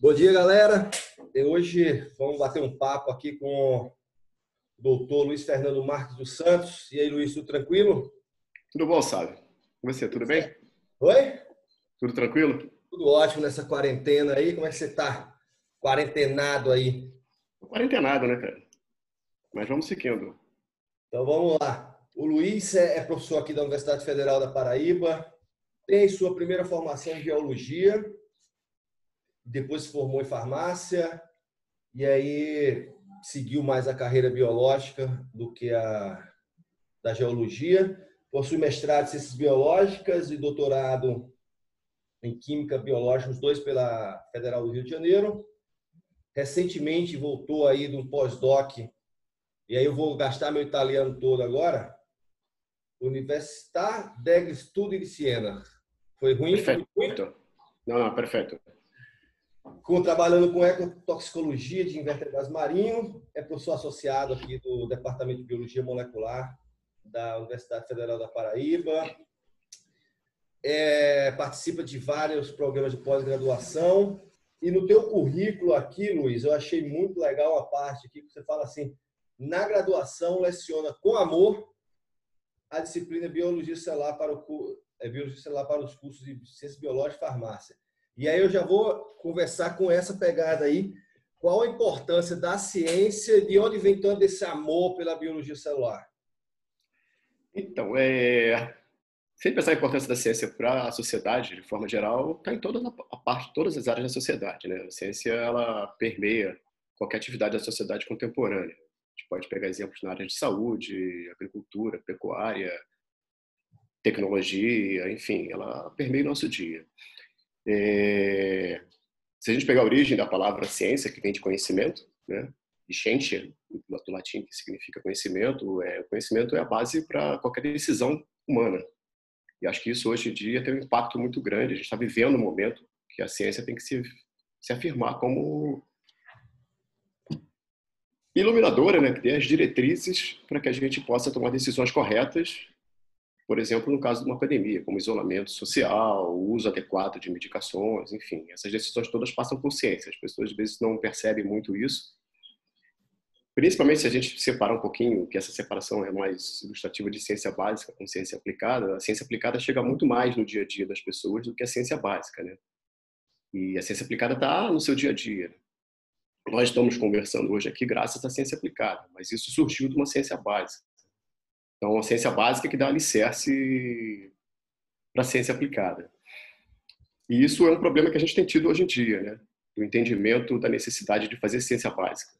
Bom dia, galera. E hoje vamos bater um papo aqui com o doutor Luiz Fernando Marques dos Santos. E aí, Luiz, tudo tranquilo? Tudo bom, Sábio? E você, tudo bem? Oi? Tudo tranquilo? Tudo ótimo nessa quarentena aí. Como é que você tá? Quarentenado aí? Quarentenado, né, cara? Mas vamos seguindo. Então vamos lá. O Luiz é, é professor aqui da Universidade Federal da Paraíba, tem sua primeira formação em biologia, depois se formou em farmácia e aí seguiu mais a carreira biológica do que a da geologia. Possui mestrado em ciências biológicas e doutorado em química biológica, os dois pela Federal do Rio de Janeiro. Recentemente voltou aí de um pós-doc, e aí eu vou gastar meu italiano todo agora. Università degli Studi di Siena. Foi ruim? Perfeito. Foi não, não, perfeito com, trabalhando com ecotoxicologia de invertebrados marinhos, é professor associado aqui do Departamento de Biologia Molecular da Universidade Federal da Paraíba, é, participa de vários programas de pós-graduação. E no teu currículo aqui, Luiz, eu achei muito legal a parte aqui que você fala assim, na graduação leciona com amor a disciplina Biologia Celular para, o, é, Biologia Celular para os cursos de Ciências Biológicas e Farmácia. E aí eu já vou conversar com essa pegada aí. Qual a importância da ciência? De onde vem todo esse amor pela biologia celular? Então, é... pensar importância da ciência para a sociedade, de forma geral, está em toda a parte, todas as áreas da sociedade. Né? A ciência ela permeia qualquer atividade da sociedade contemporânea. A gente pode pegar exemplos na área de saúde, agricultura, pecuária, tecnologia, enfim, ela permeia o nosso dia. É, se a gente pegar a origem da palavra ciência, que vem de conhecimento, né? de scientia, do latim, que significa conhecimento, é, o conhecimento é a base para qualquer decisão humana. E acho que isso hoje em dia tem um impacto muito grande. A gente está vivendo um momento que a ciência tem que se, se afirmar como iluminadora, né? que dê as diretrizes para que a gente possa tomar decisões corretas por exemplo, no caso de uma pandemia, como isolamento social, uso adequado de medicações, enfim, essas decisões todas passam por ciência. As pessoas às vezes não percebem muito isso. Principalmente se a gente separar um pouquinho, que essa separação é mais ilustrativa de ciência básica com ciência aplicada, a ciência aplicada chega muito mais no dia a dia das pessoas do que a ciência básica, né? E a ciência aplicada está no seu dia a dia. Nós estamos conversando hoje aqui graças à ciência aplicada, mas isso surgiu de uma ciência básica. Então, a ciência básica é que dá alicerce para a ciência aplicada. E isso é um problema que a gente tem tido hoje em dia, né? O entendimento da necessidade de fazer ciência básica.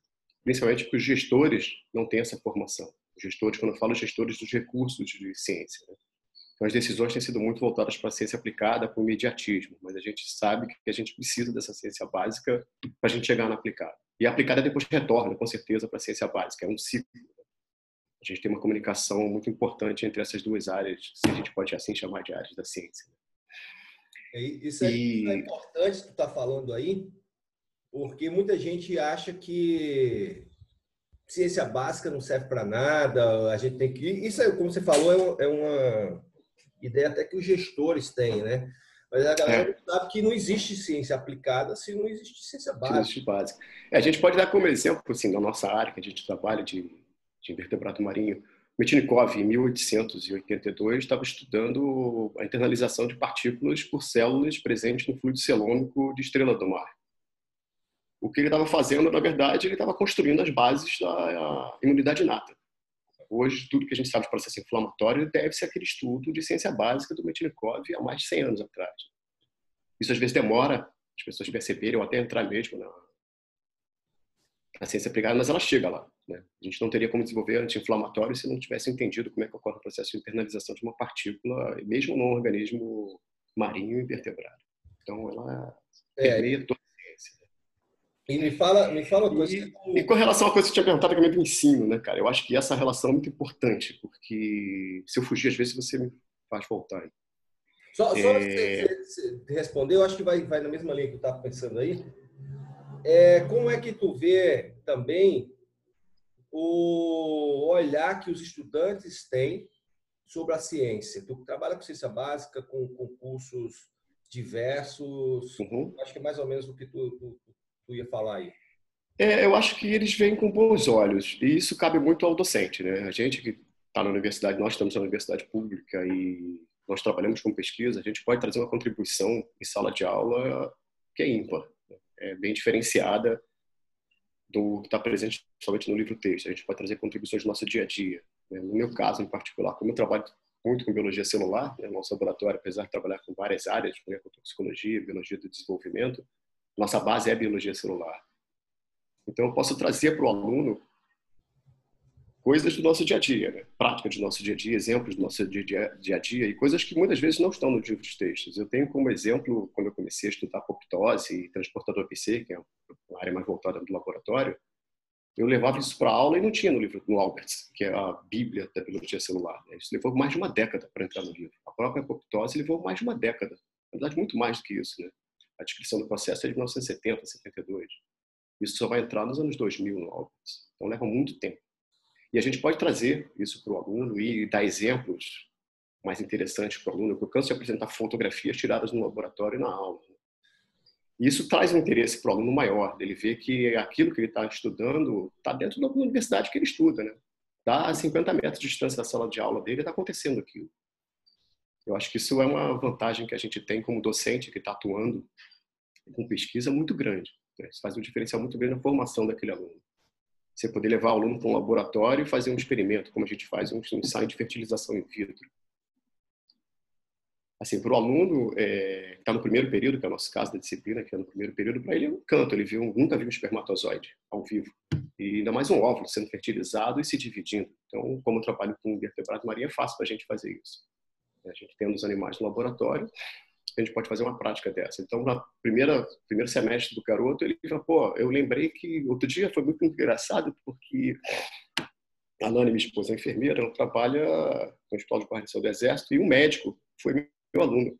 Principalmente porque os gestores não têm essa formação. Os gestores, quando eu falo gestores dos recursos de ciência. Né? Então, as decisões têm sido muito voltadas para a ciência aplicada, para o imediatismo. Mas a gente sabe que a gente precisa dessa ciência básica para a gente chegar na aplicada. E a aplicada depois retorna, com certeza, para a ciência básica. É um ciclo a gente tem uma comunicação muito importante entre essas duas áreas, se a gente pode assim chamar de áreas da ciência. É, isso é, e... é importante que tu está falando aí, porque muita gente acha que ciência básica não serve para nada, a gente tem que... Isso, é, como você falou, é uma ideia até que os gestores têm, né? Mas a galera é. sabe que não existe ciência aplicada se não existe ciência básica. Existe básica. É, a gente pode dar como exemplo, assim, da nossa área, que a gente trabalha de de invertebrado marinho. Metchnikov, em 1882, estava estudando a internalização de partículas por células presentes no fluido celômico de estrela do mar. O que ele estava fazendo, na verdade, ele estava construindo as bases da imunidade inata. Hoje, tudo que a gente sabe de processo inflamatório deve ser aquele estudo de ciência básica do Metchnikov há mais de 100 anos atrás. Isso às vezes demora as pessoas perceberem ou até entrar mesmo na, na ciência aplicada, mas ela chega lá. Né? A gente não teria como desenvolver anti-inflamatório se não tivesse entendido como é que ocorre o processo de internalização de uma partícula, mesmo num organismo marinho invertebrado. Então, ela é. permeia toda a ciência. E me fala, me fala uma coisa. E, e, com relação à coisa que você tinha perguntado também do ensino, né, cara? Eu acho que essa relação é muito importante, porque se eu fugir, às vezes você me faz voltar. Só, só é... você, você responder, eu acho que vai, vai na mesma linha que eu estava pensando aí. É, como é que tu vê também o olhar que os estudantes têm sobre a ciência. Tu trabalha com ciência básica, com, com cursos diversos, uhum. acho que é mais ou menos o que tu, tu, tu ia falar aí? É, eu acho que eles vêm com bons olhos e isso cabe muito ao docente, né? A gente que está na universidade, nós estamos na universidade pública e nós trabalhamos com pesquisa, a gente pode trazer uma contribuição em sala de aula que é ímpar? É bem diferenciada do que está presente somente no livro-texto. A gente pode trazer contribuições do nosso dia a dia. Né? No meu caso, em particular, como eu trabalho muito com biologia celular, né? nosso laboratório, apesar de trabalhar com várias áreas, né? com toxicologia, biologia do desenvolvimento, nossa base é biologia celular. Então, eu posso trazer para o aluno coisas do nosso dia a dia, né? prática do nosso dia a dia, exemplos do nosso dia a dia e coisas que muitas vezes não estão no livro de textos. Eu tenho como exemplo, quando eu comecei a estudar apoptose e transportador PC, que é uma área mais voltada do laboratório, eu levava isso para aula e não tinha no livro no Alberts, que é a Bíblia da biologia celular. Né? Isso levou mais de uma década para entrar no livro. A própria apoptose levou mais de uma década, na verdade muito mais do que isso. Né? A descrição do processo é de 1970, 72. Isso só vai entrar nos anos 2000 no Alberts. Então leva muito tempo. E a gente pode trazer isso para o aluno e dar exemplos mais interessantes para o aluno. Eu canso de apresentar fotografias tiradas no laboratório e na aula. Isso traz um interesse para o aluno maior, dele ver que aquilo que ele está estudando está dentro da universidade que ele estuda. Né? Está a 50 metros de distância da sala de aula dele, está acontecendo aquilo. Eu acho que isso é uma vantagem que a gente tem como docente que está atuando com pesquisa muito grande. Né? Isso faz um diferencial muito grande na formação daquele aluno. Você poder levar o aluno para um laboratório e fazer um experimento, como a gente faz um ensaio de fertilização in vitro. Assim, para o aluno é, que está no primeiro período, que é o nosso caso da disciplina, que é no primeiro período, para ele é um canto, ele viu, nunca viu um espermatozoide ao vivo. E ainda mais um óvulo sendo fertilizado e se dividindo. Então, como eu trabalho com vertebrado marinho, é fácil para a gente fazer isso. A gente tendo os animais no laboratório, a gente pode fazer uma prática dessa. Então, na primeira primeiro semestre do garoto, ele falou, pô, eu lembrei que outro dia foi muito engraçado porque a Nani, minha esposa, é enfermeira, ela trabalha no Hospital de Guarnição do Exército e um médico foi meu aluno.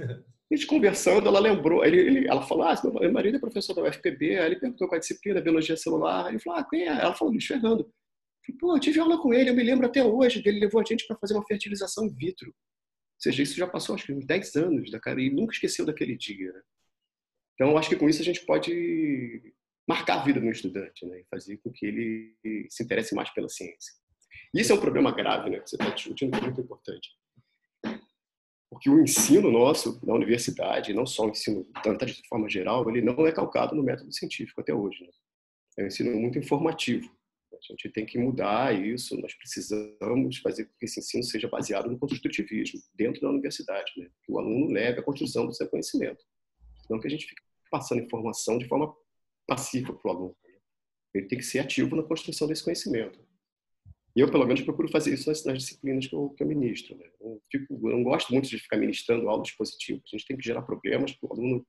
A gente conversando, ela lembrou, ele, ele, ela falou, ah, meu marido é professor da UFPB, aí ele perguntou qual a disciplina, biologia celular, ele falou, ah, quem é? Ela falou, Luiz Fernando. Pô, eu tive aula com ele, eu me lembro até hoje, ele levou a gente para fazer uma fertilização in vitro. Seja, isso já passou acho que uns 10 anos da cara e nunca esqueceu daquele dia. Né? Então, acho que com isso a gente pode marcar a vida do estudante, né? E fazer com que ele se interesse mais pela ciência. E isso é um problema grave, né? Que você está discutindo, que é muito importante. Porque o ensino nosso na universidade, não só o ensino de forma geral, ele não é calcado no método científico até hoje. Né? É um ensino muito informativo. A gente tem que mudar isso, nós precisamos fazer com que esse ensino seja baseado no construtivismo dentro da universidade, né? que o aluno leve a construção do seu conhecimento. Não que a gente fique passando informação de forma passiva para o aluno. Né? Ele tem que ser ativo na construção desse conhecimento. E eu, pelo menos, procuro fazer isso nas, nas disciplinas que eu, que eu ministro. Né? Eu, fico, eu não gosto muito de ficar ministrando aula expositiva. A gente tem que gerar problemas para o aluno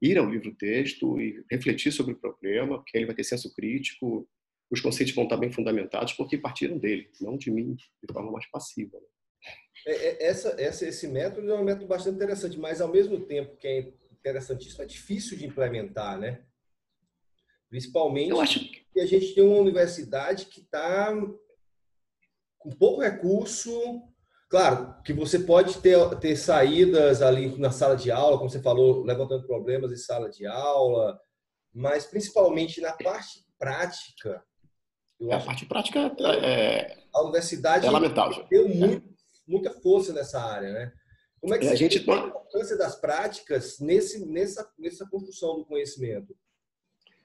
ir ao livro-texto e refletir sobre o problema, porque ele vai ter senso crítico, os conceitos vão estar bem fundamentados porque partiram dele, não de mim, de forma mais passiva. Né? É, é, essa, essa, esse método é um método bastante interessante, mas ao mesmo tempo que é interessantíssimo, é difícil de implementar, né? Principalmente Eu acho que a gente tem uma universidade que está com pouco recurso. Claro, que você pode ter, ter saídas ali na sala de aula, como você falou, levantando problemas em sala de aula, mas principalmente na parte prática, é, a parte prática é, a universidade é lamentável. deu muito, muita força nessa área, né? Como é que é, a gente a importância das práticas nesse, nessa, nessa construção do conhecimento?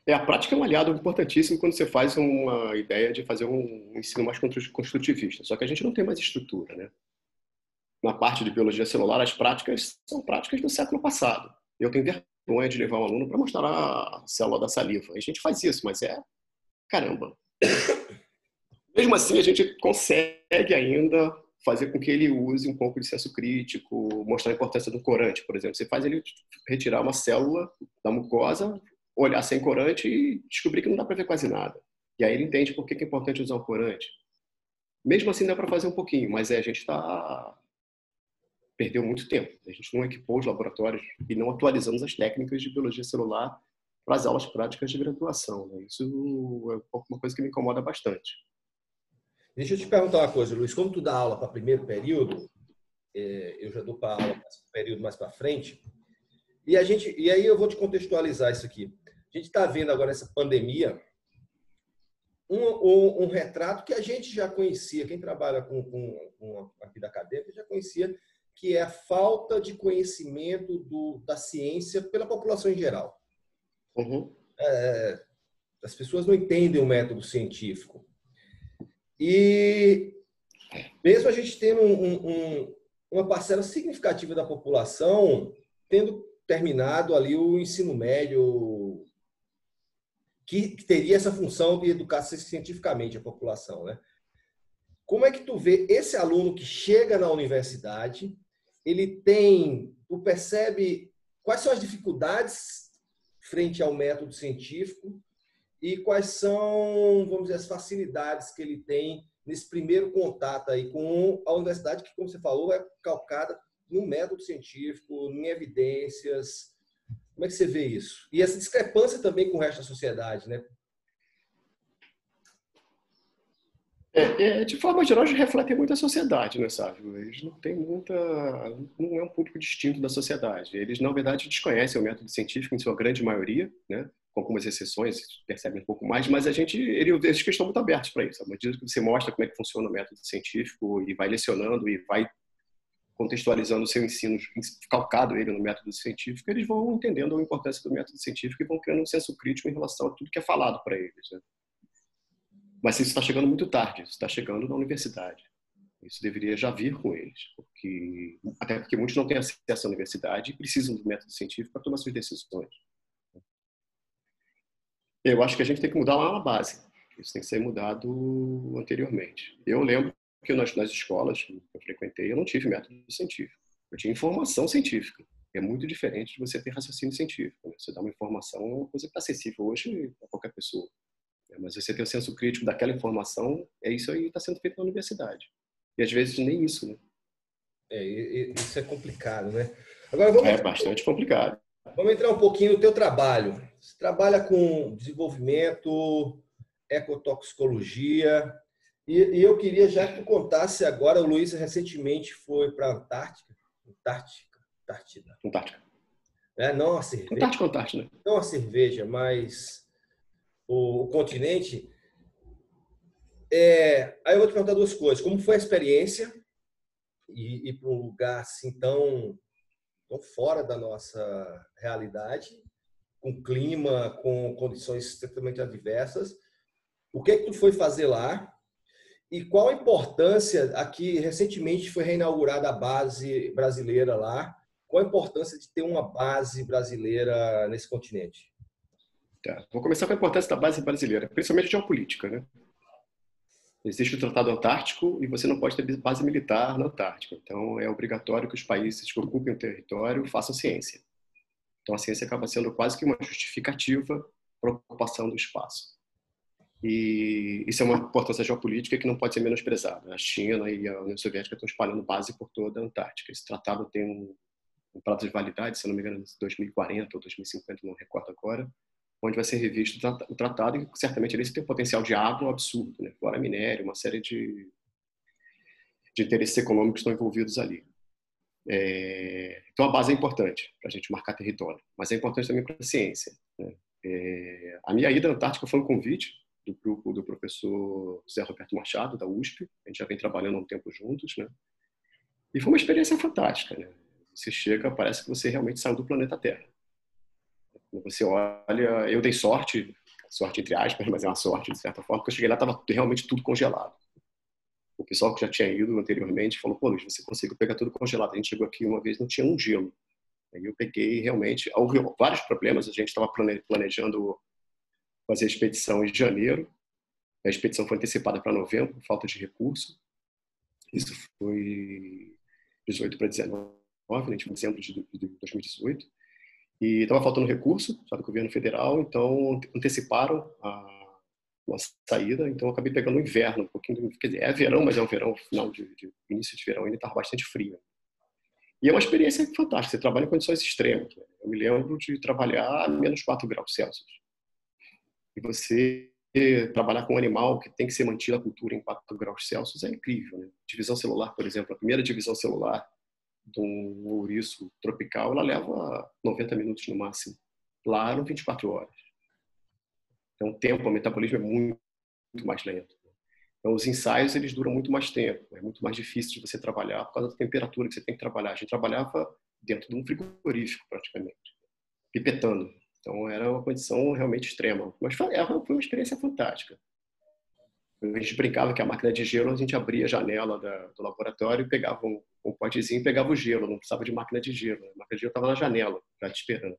É, a prática é um aliado importantíssimo quando você faz uma ideia de fazer um ensino mais construtivista. Só que a gente não tem mais estrutura, né? Na parte de biologia celular, as práticas são práticas do século passado. Eu tenho vergonha de levar um aluno para mostrar a célula da saliva. A gente faz isso, mas é caramba. Mesmo assim, a gente consegue ainda fazer com que ele use um pouco de senso crítico, mostrar a importância do corante, por exemplo. Você faz ele retirar uma célula da mucosa, olhar sem corante e descobrir que não dá para ver quase nada. E aí ele entende por que é importante usar o corante. Mesmo assim, dá para fazer um pouquinho, mas é, a gente está perdeu muito tempo. A gente não equipou os laboratórios e não atualizamos as técnicas de biologia celular para as aulas práticas de graduação. Né? Isso é uma coisa que me incomoda bastante. Deixa eu te perguntar uma coisa, Luiz. Como tu dá aula para primeiro período, é, eu já dou para aula para período mais para frente, e a gente, e aí eu vou te contextualizar isso aqui. A gente está vendo agora essa pandemia um, um, um, retrato que a gente já conhecia, quem trabalha com, com, com a vida acadêmica já conhecia, que é a falta de conhecimento do, da ciência pela população em geral. Uhum. É, as pessoas não entendem o método científico. E mesmo a gente tendo um, um, uma parcela significativa da população tendo terminado ali o ensino médio, que, que teria essa função de educar cientificamente a população, né? Como é que tu vê esse aluno que chega na universidade, ele tem, tu percebe quais são as dificuldades frente ao método científico e quais são, vamos dizer, as facilidades que ele tem nesse primeiro contato aí com a universidade, que, como você falou, é calcada no método científico, em evidências. Como é que você vê isso? E essa discrepância também com o resto da sociedade, né? É, é, de forma geral, eles refletem muito a sociedade, né, Sávio? Eles não têm muita. não é um público distinto da sociedade. Eles, na verdade, desconhecem o método científico em sua grande maioria, né? com algumas exceções, percebem um pouco mais, mas a gente, ele, eles estão muito abertos para isso. À medida que você mostra como é que funciona o método científico e vai lecionando e vai contextualizando o seu ensino, calcado ele no método científico, eles vão entendendo a importância do método científico e vão criando um senso crítico em relação a tudo que é falado para eles. Né? Mas isso está chegando muito tarde, isso está chegando na universidade. Isso deveria já vir com eles, porque até porque muitos não têm acesso à universidade e precisam do método científico para tomar suas decisões. Eu acho que a gente tem que mudar lá na base. Isso tem que ser mudado anteriormente. Eu lembro que nas, nas escolas que eu frequentei, eu não tive método científico. Eu tinha informação científica. É muito diferente de você ter raciocínio científico. Né? Você dá uma informação, é uma coisa que está acessível hoje a qualquer pessoa. É, mas você ter o senso crítico daquela informação, é isso aí que está sendo feito na universidade. E às vezes nem isso, né? É, isso é complicado, né? Agora vamos... É bastante complicado. Vamos entrar um pouquinho no teu trabalho. Você trabalha com desenvolvimento, ecotoxicologia, e, e eu queria já que tu contasse agora, o Luiz recentemente foi para a Antártica, Antártica, Antártida. Antártica. É, não a cerveja. Antártica, Antártida. Não a cerveja, mas o, o continente. É, aí eu vou te perguntar duas coisas. Como foi a experiência e ir para um lugar assim tão, tão fora da nossa realidade, com clima, com condições extremamente adversas? O que é que tu foi fazer lá? E qual a importância, aqui recentemente foi reinaugurada a base brasileira lá, qual a importância de ter uma base brasileira nesse continente? Tá. Vou começar com a importância da base brasileira, principalmente geopolítica. Né? Existe o Tratado Antártico e você não pode ter base militar na Antártica. Então, é obrigatório que os países que ocupem o território façam ciência. Então, a ciência acaba sendo quase que uma justificativa para a ocupação do espaço. E isso é uma importância geopolítica que não pode ser menosprezada. A China e a União Soviética estão espalhando base por toda a Antártica. Esse tratado tem um, prazo de validade, se não me engano, 2040 ou 2050, não recordo agora, onde vai ser revisto o tratado e certamente ele tem um potencial de água absurdo, né? fora minério, uma série de, de interesses econômicos estão envolvidos ali. É, então a base é importante para a gente marcar território, mas é importante também para a ciência. Né? É, a minha ida à Antártica foi um convite do grupo do professor Zé Roberto Machado, da USP. A gente já vem trabalhando há um tempo juntos, né? E foi uma experiência fantástica, né? Você chega, parece que você realmente saiu do planeta Terra. Você olha, eu dei sorte, sorte entre aspas, mas é uma sorte de certa forma, porque eu cheguei lá estava realmente tudo congelado. O pessoal que já tinha ido anteriormente falou: pô, Luiz, você conseguiu pegar tudo congelado. A gente chegou aqui uma vez, não tinha um gelo. Aí eu peguei realmente, houve vários problemas. A gente estava planejando fazer a expedição em janeiro. A expedição foi antecipada para novembro, por falta de recurso. Isso foi 18 para 19, né, em dezembro de 2018. E estava faltando recurso sabe, do governo federal, então anteciparam a, uma saída. Então acabei pegando o inverno, um pouquinho. Quer dizer, é verão, mas é um verão final de, de início de verão, ainda estava bastante frio. E é uma experiência fantástica. Você trabalha em condições extremas. Né. Eu me lembro de trabalhar a menos 4 graus Celsius e você trabalhar com um animal que tem que ser mantido a cultura em 4 graus Celsius é incrível. Né? Divisão celular, por exemplo, a primeira divisão celular de um ouriço tropical, ela leva 90 minutos no máximo. Lá eram 24 horas. Então, o tempo, o metabolismo é muito, mais lento. Então, os ensaios eles duram muito mais tempo, é muito mais difícil de você trabalhar por causa da temperatura que você tem que trabalhar. A gente trabalhava dentro de um frigorífico, praticamente, pipetando. Então, era uma condição realmente extrema. Mas foi, foi uma experiência fantástica. A gente brincava que a máquina de gelo, a gente abria a janela da, do laboratório, pegava um, um potezinho e pegava o gelo, não precisava de máquina de gelo. A máquina de gelo estava na janela, já te esperando.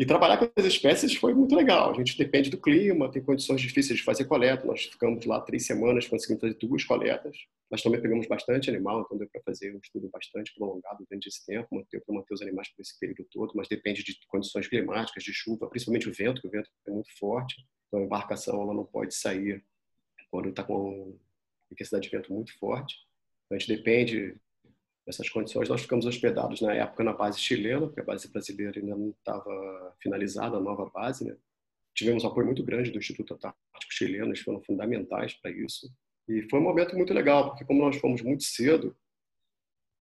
E trabalhar com as espécies foi muito legal. A gente depende do clima, tem condições difíceis de fazer coleta. Nós ficamos lá três semanas, conseguimos fazer duas coletas. Nós também pegamos bastante animal, então deu para fazer um estudo bastante prolongado durante esse tempo, manter, manter os animais por esse período todo, mas depende de condições climáticas, de chuva, principalmente o vento, que o vento é muito forte. Então a embarcação ela não pode sair quando está com intensidade de vento muito forte. Então, a gente depende essas condições, nós ficamos hospedados na época na base chilena, porque a base brasileira ainda não estava finalizada, a nova base. Né? Tivemos apoio muito grande do Instituto Antártico Chileno, eles foram fundamentais para isso. E foi um momento muito legal, porque como nós fomos muito cedo,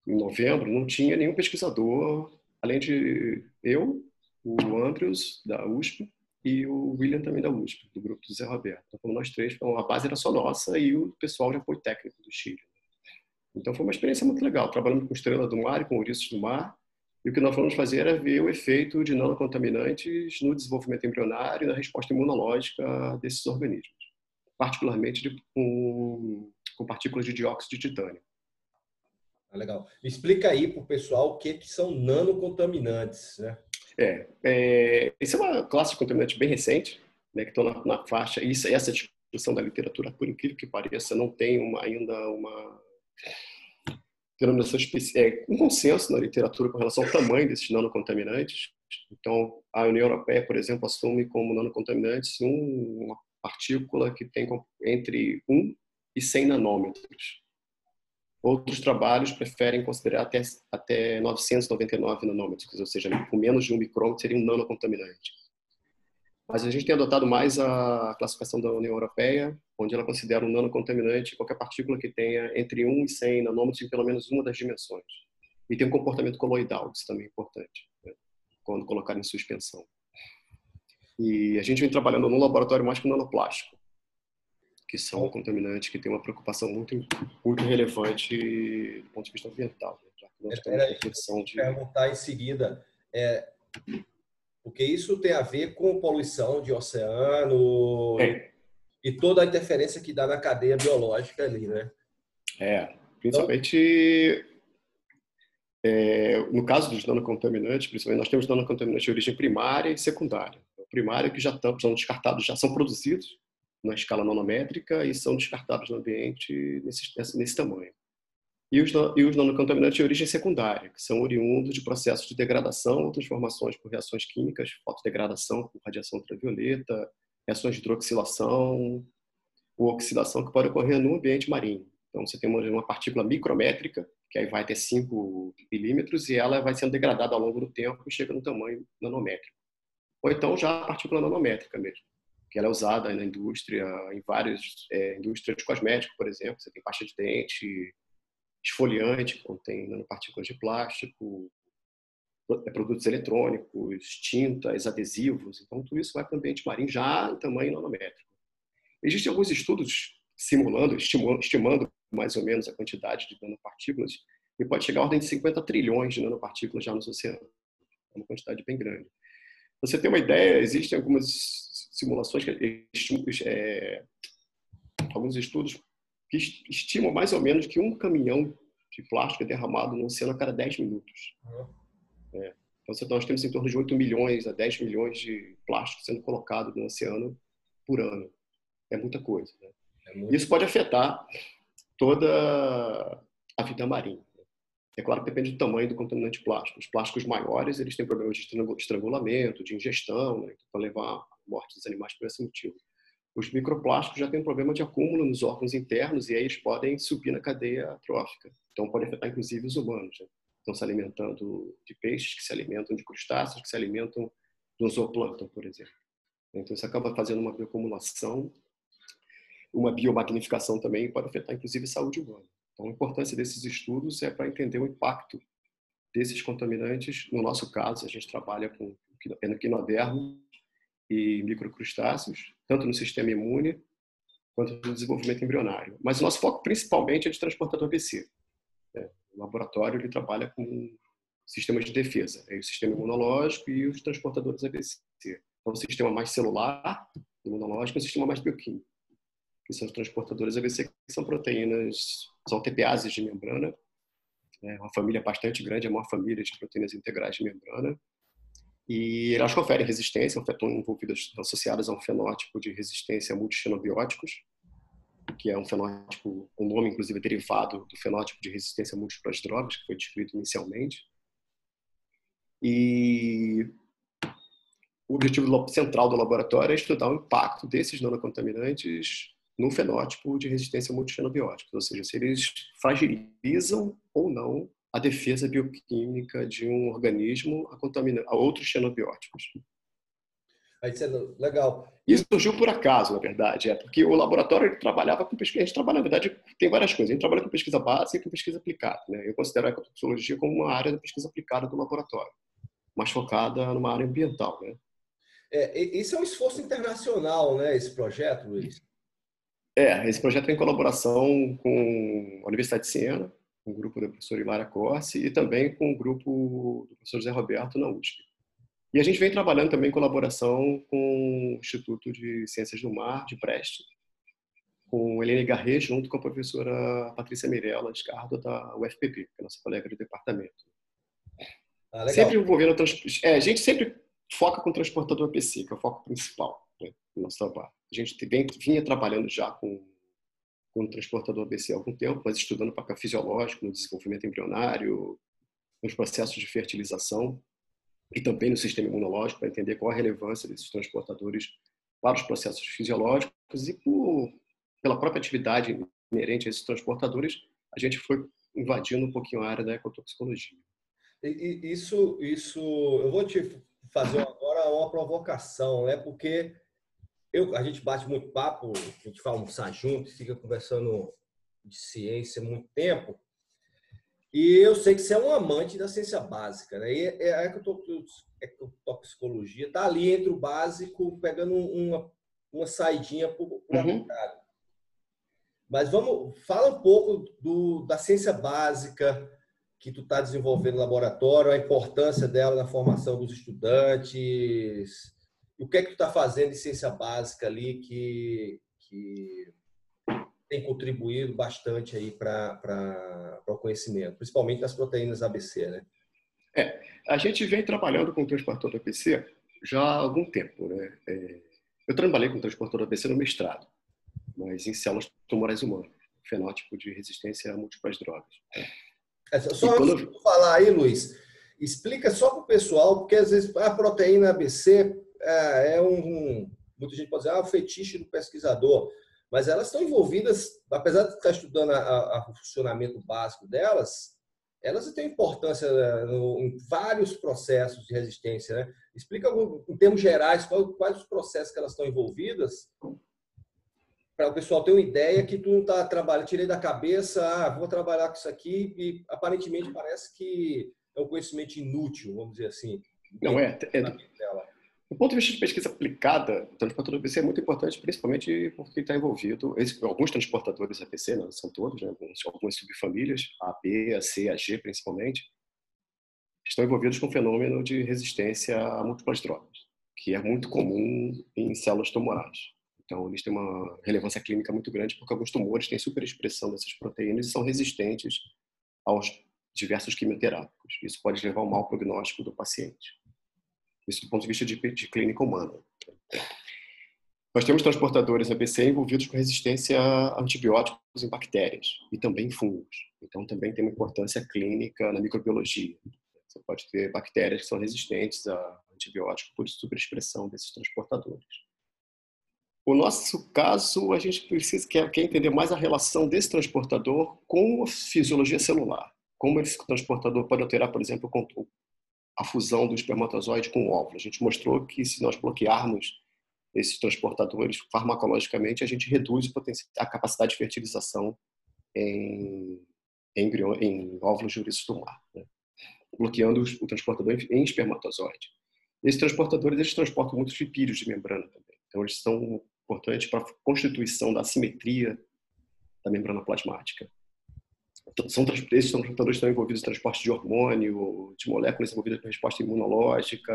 em novembro, não tinha nenhum pesquisador, além de eu, o Andrews, da USP, e o William também da USP, do grupo do Zé Roberto. Então, como nós três, a base era só nossa e o pessoal de apoio técnico do Chile. Então foi uma experiência muito legal, trabalhando com estrelas do mar e com ouriços do mar. E o que nós fomos fazer era ver o efeito de nanocontaminantes no desenvolvimento embrionário e na resposta imunológica desses organismos, particularmente de, com, com, partículas de dióxido de titânio. Ah, legal. Explica aí para o pessoal o que, que são nanocontaminantes. Né? É, é, esse é uma classe de contaminante bem recente, né, que estão na, na faixa. Isso, essa discussão da literatura, por incrível que pareça, não tem uma, ainda uma denominação é, um consenso na literatura com relação ao tamanho desses nanocontaminantes. Então, a União Europeia, por exemplo, assume como nanocontaminantes uma partícula que tem entre 1 e 100 nanômetros. Outros trabalhos preferem considerar até, até 999 nanômetros, ou seja, com menos de um micrômetro seria um nanocontaminante. Mas a gente tem adotado mais a classificação da União Europeia, onde ela considera um nanocontaminante qualquer partícula que tenha entre 1 e 100 nanômetros em pelo menos uma das dimensões. E tem um comportamento coloidal, isso também é importante, né? quando colocar em suspensão. E a gente vem trabalhando no laboratório mais com nanoplástico, que são contaminantes que têm uma preocupação muito, muito relevante do ponto de vista ambiental. Né? Já que nós temos de... perguntar em seguida, é, porque isso tem a ver com poluição de oceano é. e, toda a interferência que dá na cadeia biológica ali, né? É, principalmente é, no caso dos nanocontaminantes, principalmente nós temos nanocontaminantes de origem primária e secundária. O primário que já estão, são descartados, já são produzidos na escala nanométrica e são descartados no ambiente nesse, nesse tamanho e os, e os nanocontaminantes de origem secundária, que são oriundos de processos de degradação ou transformações por reações químicas, fotodegradação por radiação ultravioleta, reações de hidroxilação ou oxidação que pode ocorrer no ambiente marinho. Então, você tem uma, partícula micrométrica, que aí vai ter 5 milímetros, e ela vai sendo degradada ao longo do tempo e chega no tamanho nanométrico. Ou então já a partícula nanométrica mesmo, que ela é usada na indústria, em várias é, indústrias de cosméticos, por exemplo. Você tem pasta de dente, esfoliante, que contém nanopartículas de plástico, é, produtos eletrônicos, tintas, adesivos. Então, tudo isso vai para o ambiente marinho já em tamanho nanométrico. Existem alguns estudos simulando, estimando mais ou menos a quantidade de nanopartículas, e pode chegar à ordem de 50 trilhões de nanopartículas já nos oceanos. É uma quantidade bem grande. você tem uma ideia, existem algumas simulações, é, alguns estudos que estimam mais ou menos que um caminhão de plástico é derramado no oceano a cada 10 minutos. Uhum. É. Então, nós temos em torno de 8 milhões a 10 milhões de plástico sendo colocado no oceano por ano. É muita coisa. Né? É muito... Isso pode afetar toda a vida marinha. É claro que depende do tamanho do contaminante plástico. Os plásticos maiores eles têm problemas de estrangulamento, de ingestão, né? para levar à morte dos animais por esse motivo os microplásticos já têm um problema de acúmulo nos órgãos internos e aí eles podem subir na cadeia trófica. Então, pode afetar inclusive os humanos. Né? Estão se alimentando de peixes, que se alimentam de crustáceos, que se alimentam do zooplâncton, por exemplo. Então, isso acaba fazendo uma bioacumulação, uma biomagnificação também pode afetar inclusive a saúde humana. Então, a importância desses estudos é para entender o impacto desses contaminantes. No nosso caso, a gente trabalha com no quinodermo, e microcrustáceos, tanto no sistema imune quanto no desenvolvimento embrionário. Mas o nosso foco principalmente é de transportador BC. Né? O laboratório ele trabalha com sistemas de defesa, é o sistema imunológico e os transportadores ABC. Então, o sistema mais celular, imunológico, e o sistema mais bioquímico, que são os transportadores ABC, que são proteínas, são TPases de membrana, é uma família bastante grande, é uma família de proteínas integrais de membrana, e elas conferem resistência, estão envolvidas, associadas a um fenótipo de resistência a multixenobióticos, que é um fenótipo, um nome inclusive derivado do fenótipo de resistência a múltiplas drogas, que foi descrito inicialmente. E o objetivo central do laboratório é estudar o impacto desses nanocontaminantes no fenótipo de resistência a multixenobióticos, ou seja, se eles fragilizam ou não a defesa bioquímica de um organismo a, contaminar, a outros xenobióticos. Aí, legal. Isso surgiu por acaso, na verdade, é porque o laboratório ele trabalhava com pesquisa. A gente trabalha, na verdade, tem várias coisas. A gente trabalha com pesquisa básica e com pesquisa aplicada. Né? Eu considero a ecotoxicologia como uma área da pesquisa aplicada do laboratório, mais focada numa área ambiental. Né? É, esse é um esforço internacional, né? Esse projeto, Luiz. É, esse projeto é em colaboração com a Universidade de Siena, com o grupo da professora Ilara Corsi e também com o grupo do professor José Roberto na USP. E a gente vem trabalhando também em colaboração com o Instituto de Ciências do Mar, de Preste, com Helene Garret, junto com a professora Patrícia Mirella Escardo, da UFPB, que é nossa colega de departamento. Ah, sempre envolvendo... É, a gente sempre foca com o transportador PC, que é o foco principal né, do nosso trabalho. A gente vem, vinha trabalhando já com com o transportador ABC há algum tempo, mas estudando papel fisiológico no desenvolvimento embrionário, nos processos de fertilização e também no sistema imunológico, para entender qual a relevância desses transportadores para os processos fisiológicos e por, pela própria atividade inerente a esses transportadores, a gente foi invadindo um pouquinho a área da ecotoxicologia. Isso, isso, eu vou te fazer agora uma provocação, né? Porque eu, a gente bate muito papo, a gente vai almoçar junto, fica conversando de ciência muito tempo. E eu sei que você é um amante da ciência básica, né? E é, a ecotoxicologia está ali entre o básico, pegando uma, uma saidinha para o uhum. Mas vamos, fala um pouco do, da ciência básica que tu está desenvolvendo no laboratório, a importância dela na formação dos estudantes, o que é que tu está fazendo de ciência básica ali que, que tem contribuído bastante aí para o conhecimento, principalmente das proteínas ABC, né? É, a gente vem trabalhando com o transportador ABC já há algum tempo, né? É, eu trabalhei com o transportador ABC no mestrado, mas em células tumorais humanas, fenótipo de resistência a múltiplas drogas. É, só antes de falar aí, Luiz, explica só para o pessoal, porque às vezes a proteína ABC é, é um, muita gente pode dizer, ah, o fetiche do pesquisador, mas elas estão envolvidas, apesar de estar estudando o funcionamento básico delas, elas têm importância né, no, em vários processos de resistência. Né? Explica, em termos gerais, quais, quais os processos que elas estão envolvidas, para o pessoal ter uma ideia que tu não está trabalhando, tirei da cabeça, ah, vou trabalhar com isso aqui, e aparentemente parece que é um conhecimento inútil, vamos dizer assim. Não é, é, do ponto de vista de pesquisa aplicada, o transportador APC é muito importante, principalmente porque está envolvido, alguns transportadores APC, não são todos, né, algumas subfamílias, a B, a C, a G principalmente, estão envolvidos com o fenômeno de resistência a múltiplas drogas, que é muito comum em células tumorais. Então, eles têm uma relevância clínica muito grande porque alguns tumores têm superexpressão dessas proteínas e são resistentes aos diversos quimioterápicos. Isso pode levar ao mau prognóstico do paciente. Isso do ponto de vista de, de clínica humana. Nós temos transportadores ABC envolvidos com resistência a antibióticos em bactérias e também em fungos. Então, também tem uma importância clínica na microbiologia. Você pode ter bactérias que são resistentes a antibióticos por superexpressão desses transportadores. O nosso caso, a gente precisa quer, quer entender mais a relação desse transportador com a fisiologia celular. Como esse transportador pode alterar, por exemplo, a fusão do espermatozoide com o óvulo. A gente mostrou que se nós bloquearmos esses transportadores farmacologicamente, a gente reduz a capacidade de fertilização em, em, em óvulos de do né? bloqueando o transportador em espermatozoide. Esses transportadores eles transportam muitos lipídios de membrana também. Então, eles são importantes para a constituição da simetria da membrana plasmática. São, esses transportadores estão envolvidos em transporte de hormônio, de moléculas envolvidas na resposta imunológica,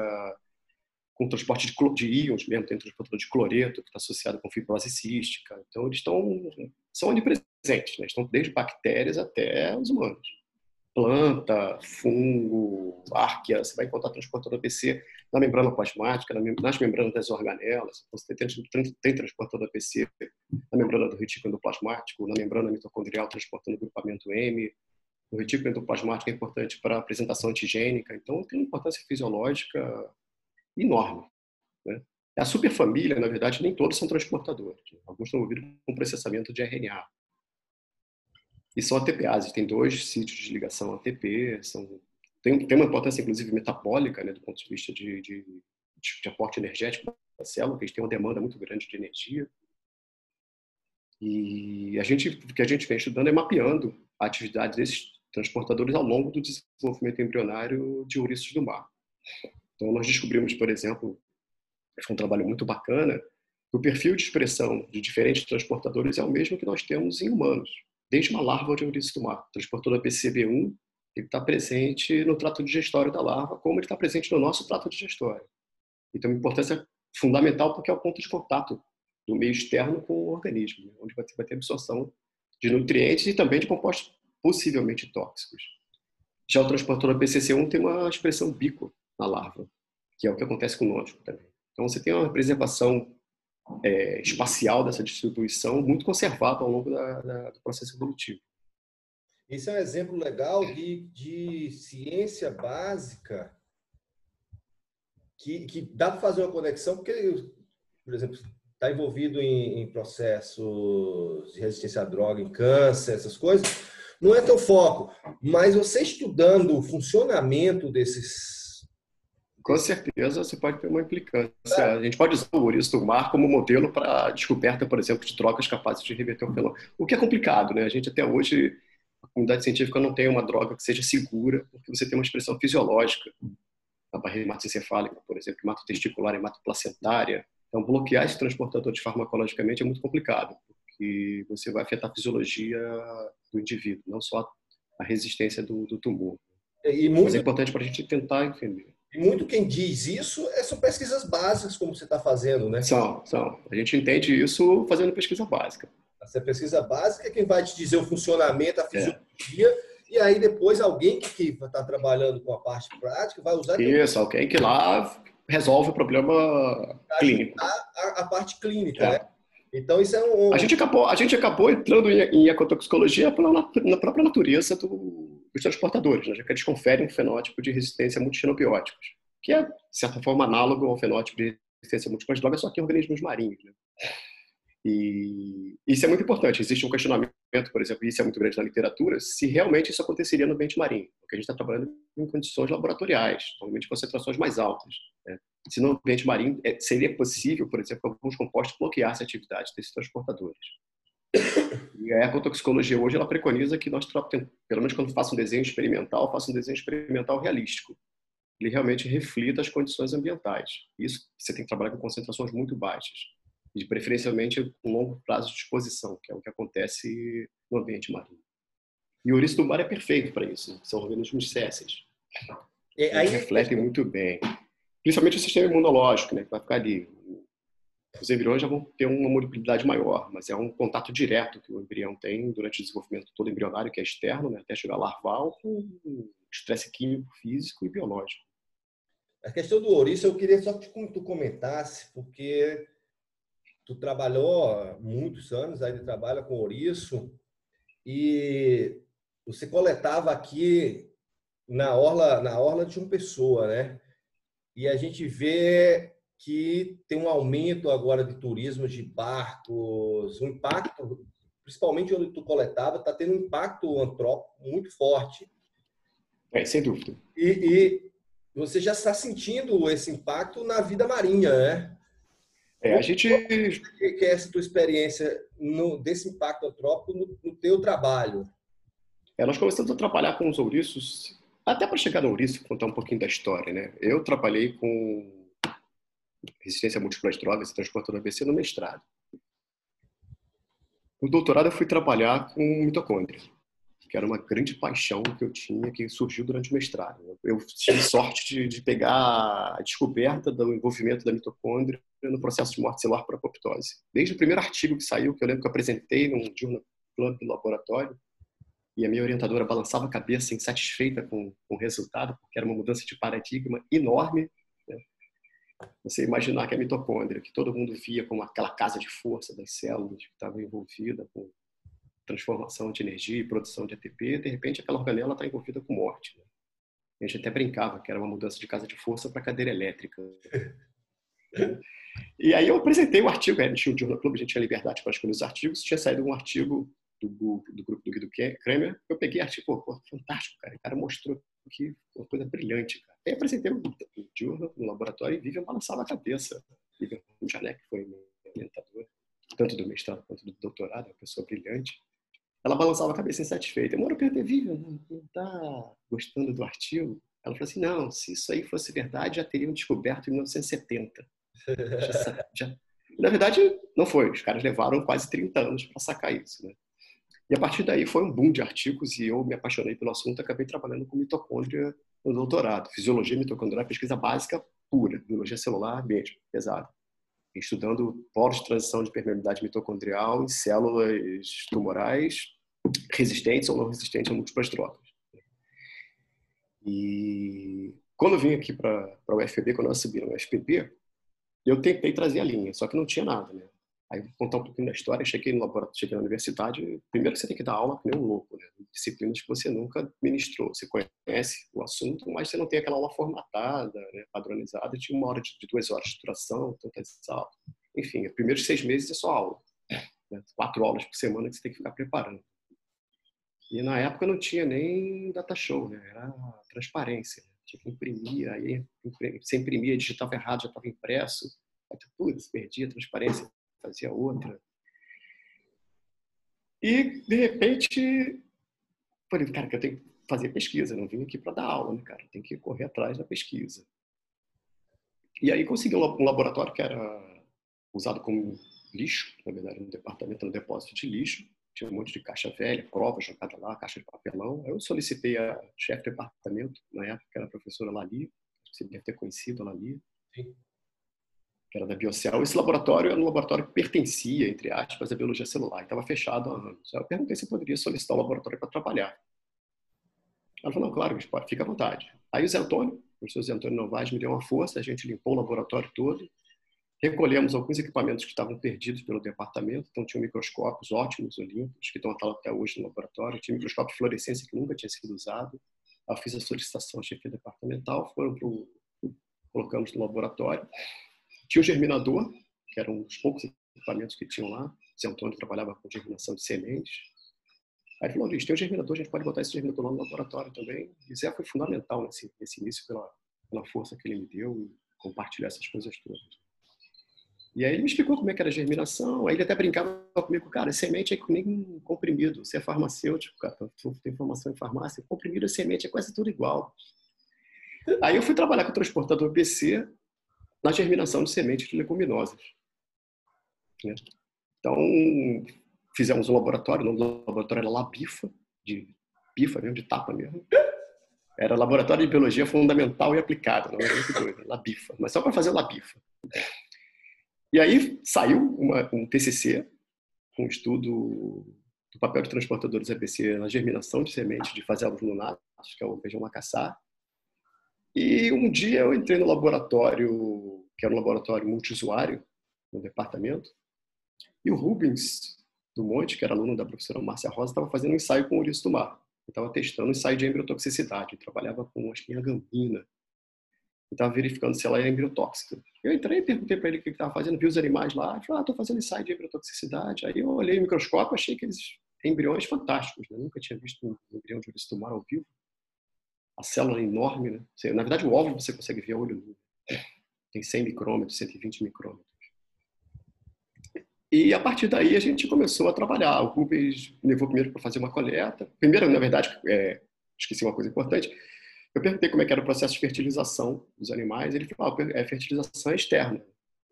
com transporte de, de íons mesmo, tem transportador de cloreto, que está associado com fibrose cística. Então, eles estão, são onipresentes, né? estão desde bactérias até os humanos planta, fungo, árquea, você vai encontrar transportador PC na membrana plasmática, nas membranas das organelas, você tem, tem transportador PC na membrana do retículo endoplasmático, na membrana mitocondrial transportando o grupamento M, o retículo endoplasmático é importante para a apresentação antigênica, então tem uma importância fisiológica enorme. Né? A superfamília, na verdade, nem todos são transportadores. Alguns estão envolvidos com processamento de RNA. E são ATPases, tem dois sítios de ligação ATP, são, tem, tem uma importância, inclusive, metabólica, né, do ponto de vista de, de, de aporte energético da célula, que eles têm uma demanda muito grande de energia. E a gente, o que a gente vem estudando é mapeando a atividade desses transportadores ao longo do desenvolvimento embrionário de ouriços do mar. Então, nós descobrimos, por exemplo, foi um trabalho muito bacana, que o perfil de expressão de diferentes transportadores é o mesmo que nós temos em humanos desde uma larva de ouriço do mar. Transportador PCB1 está presente no trato digestório da larva, como ele está presente no nosso trato digestório. Então, uma importância fundamental porque é o ponto de contato do meio externo com o organismo, né? onde vai ter, vai ter absorção de nutrientes e também de compostos possivelmente tóxicos. Já o transportador PCC1 tem uma expressão bico na larva, que é o que acontece conosco também. Então, você tem uma preservação é, espacial dessa distribuição muito conservado ao longo da, da, do processo evolutivo. Esse é um exemplo legal de, de ciência básica que, que dá para fazer uma conexão, porque, por exemplo, está envolvido em, em, processos de resistência à droga, em câncer, essas coisas, não é teu foco. Mas você estudando o funcionamento desses com certeza você pode ter uma implicância. A gente pode usar o ouriço do mar como modelo para descoberta, por exemplo, de trocas capazes de reverter o fenômeno. O que é complicado, né? A gente até hoje, a comunidade científica não tem uma droga que seja segura, porque você tem uma expressão fisiológica na barreira hematoencefálica, por exemplo, hematotesticular, hematoplacentária. Então, bloquear esse transportador de farmacologicamente é muito complicado, porque você vai afetar a fisiologia do indivíduo, não só a resistência do, do tumor. E muito... Mas é importante para a gente tentar entender. E muito quem diz isso é, são pesquisas básicas, como você está fazendo, né? São, são. A gente entende isso fazendo pesquisa básica. Essa pesquisa básica é quem vai te dizer o funcionamento, a é. fisiologia, é. e aí depois alguém que está trabalhando com a parte prática vai usar... Isso, alguém que lá resolve o problema clínico. A, a, parte clínica, é. né? Então isso é um... A gente acabou, a gente acabou entrando em, em ecotoxicologia pela, na própria natureza do, dos transportadores, né? já que eles conferem um fenótipo de resistência a multixenobióticos, que é, de certa forma, análogo ao fenótipo de resistência a múltiplas drogas, só que em organismos marinhos. Né? E isso é muito importante. Existe um questionamento, por exemplo, e isso é muito grande na literatura, se realmente isso aconteceria no ambiente marinho, porque a gente está trabalhando em condições laboratoriais, normalmente concentrações mais altas. Né? Se no ambiente marinho é, seria possível, por exemplo, alguns compostos bloquear essa atividade desses transportadores. E a ecotoxicologia hoje ela preconiza que nós, pelo menos quando faça um desenho experimental, faça um desenho experimental realístico. Ele realmente reflita as condições ambientais. Isso você tem que trabalhar com concentrações muito baixas e preferencialmente com longo prazo de exposição, que é o que acontece no ambiente marinho. E o ouriço do mar é perfeito para isso. São organismos césseis. É, aí... refletem muito bem. Principalmente o sistema imunológico, né, que vai ficar ali os embriões já vão ter uma mobilidade maior, mas é um contato direto que o embrião tem durante o desenvolvimento todo embrionário, que é externo, né, até chegar larval, com estresse químico, físico e biológico. A questão do ouriço, eu queria só que tu comentasse, porque tu trabalhou muitos anos, ainda trabalha com ouriço, e você coletava aqui na orla, na orla de uma pessoa, né? E a gente vê que tem um aumento agora de turismo de barcos, um impacto, principalmente onde tu coletava, está tendo um impacto antrópico muito forte. É, sem dúvida. E, e, você já está sentindo esse impacto na vida marinha, né? É, a gente... O que é essa tua experiência no, desse impacto antrópico no, no teu trabalho? É, nós começamos a trabalhar com os ouriços até para chegar no ouriço, contar um pouquinho da história, né? Eu trabalhei com resistência a múltiplas drogas e transporte do AVC no mestrado. No doutorado eu fui trabalhar com mitocôndria, que era uma grande paixão que eu tinha, que surgiu durante o mestrado. Eu tive sorte de, de pegar a descoberta do envolvimento da mitocôndria no processo de morte celular por apoptose. Desde o primeiro artigo que saiu, que eu lembro que eu apresentei num Journal Club do laboratório, e a minha orientadora balançava a cabeça insatisfeita com, com o resultado, porque era uma mudança de paradigma enorme. Né? Você imaginar que a mitocôndria, que todo mundo via como aquela casa de força das células que estava envolvida com transformação de energia e produção de ATP, de repente aquela organela está envolvida com morte. Né? A gente até brincava que era uma mudança de casa de força para cadeira elétrica. e aí eu apresentei o um artigo, a gente tinha o Journal Club, a gente tinha liberdade para escolher os artigos, tinha saído um artigo do, do grupo do Guido Kremer, eu peguei artigo, pô, fantástico, cara. O cara mostrou que uma coisa brilhante, cara. Aí apresentei o Journal no laboratório e Vivian balançava a cabeça. Vivian Janek foi minha orientadora, tanto do mestrado quanto do doutorado, uma pessoa brilhante. Ela balançava a cabeça insatisfeita. Eu moro perto Vivian, não está gostando do artigo? Ela falou assim, não, se isso aí fosse verdade, já teriam descoberto em 1970. já, já... Na verdade, não foi. Os caras levaram quase 30 anos para sacar isso, né? E a partir daí foi um boom de artigos e eu me apaixonei pelo assunto acabei trabalhando com mitocôndria no doutorado. Fisiologia mitocondrial, pesquisa básica pura, biologia celular mesmo, pesada. Estudando polos de transição de permeabilidade mitocondrial em células tumorais resistentes ou não resistentes a múltiplas drogas. E quando eu vim aqui para o UFB, quando eu subi no UFPB, eu tentei trazer a linha, só que não tinha nada, né? Aí vou contar um pouquinho da história. Cheguei no laboratório, cheguei na universidade. Primeiro você tem que dar aula que nem um louco, né? Disciplinas que você nunca ministrou. Você conhece o assunto, mas você não tem aquela aula formatada, né? padronizada. Tinha uma hora de, de duas horas de duração, tantas aulas. Enfim, os primeiros seis meses é só aula. Né? Quatro aulas por semana que você tem que ficar preparando. E na época não tinha nem data show, né? Era transparência. Né? Tinha que imprimir, aí você imprimia, digitava errado, já estava impresso. Putz, perdia a transparência fazia outra. E, de repente, falei, cara, que eu tenho que fazer pesquisa, não vim aqui para dar aula, né, cara? Tem que correr atrás da pesquisa. E aí consegui um laboratório que era usado como lixo, na verdade, no departamento, no depósito de lixo. Tinha um monte de caixa velha, prova jogada lá, caixa de papelão. Eu solicitei a chefe de departamento, na época, que era a professora Lali, você deve ter conhecido a Lali. Sim que era da Biocel. Esse laboratório era um laboratório que pertencia, entre aspas, à biologia celular, estava fechado há anos. Eu perguntei se eu poderia solicitar um laboratório para trabalhar. Ela falou, claro, pode, fica à vontade. Aí o Zé Antônio, o professor Zé Antônio Novaes, me deu uma força, a gente limpou o laboratório todo, recolhemos alguns equipamentos que estavam perdidos pelo departamento, então tinha microscópios ótimos, olímpicos, que estão até hoje no laboratório, tinha microscópio de fluorescência que nunca tinha sido usado. Eu fiz a solicitação à chefia departamental, foram pro, colocamos no laboratório. Tinha o germinador, que era um dos poucos equipamentos que tinham lá. Zé Antônio trabalhava com germinação de sementes. Aí falou, Luiz, tem o germinador, a gente pode botar esse germinador lá no laboratório também. E Zé foi fundamental nesse, nesse início pela, pela força que ele me deu e compartilhar essas coisas todas. E aí ele me explicou como é que era a germinação. Aí ele até brincava comigo, cara, semente é nem comprimido. Você é farmacêutico, cara, tem formação em farmácia. Comprimido e semente é quase tudo igual. Aí eu fui trabalhar com o transportador BC na germinação de sementes de leguminosas. Né? Então, fizemos um laboratório, o laboratório era Labifa, de bifa mesmo, de tapa mesmo. Era Laboratório de Biologia Fundamental e Aplicada, não era muito doido, Labifa, mas só para fazer Labifa. E aí saiu uma, um TCC, um estudo do papel de transportadores ABC na germinação de sementes de fazelos lunares, que é o feijão macassar, e um dia eu entrei no laboratório, que era um laboratório multiusuário, no departamento, e o Rubens do Monte, que era aluno da professora Márcia Rosa, estava fazendo um ensaio com o ouriço do mar. estava testando um ensaio de embriotoxicidade. Ele trabalhava com, acho que, gambina. estava verificando se ela era embriotóxica. Eu entrei e perguntei para ele o que ele estava fazendo, vi os animais lá, e falei, ah, estou fazendo ensaio de embriotoxicidade. Aí eu olhei o microscópio achei aqueles embriões fantásticos. Né? Nunca tinha visto um embrião de ouriço do mar ao vivo a célula é enorme, né? na verdade, o óvulo você consegue ver a olho nu. Tem 100 micrômetros, 120 micrômetros. E a partir daí a gente começou a trabalhar. O Rubens levou primeiro para fazer uma coleta. Primeiro, na verdade, é, esqueci uma coisa importante. Eu perguntei como é que era o processo de fertilização dos animais. Ele falou: ah, é fertilização externa.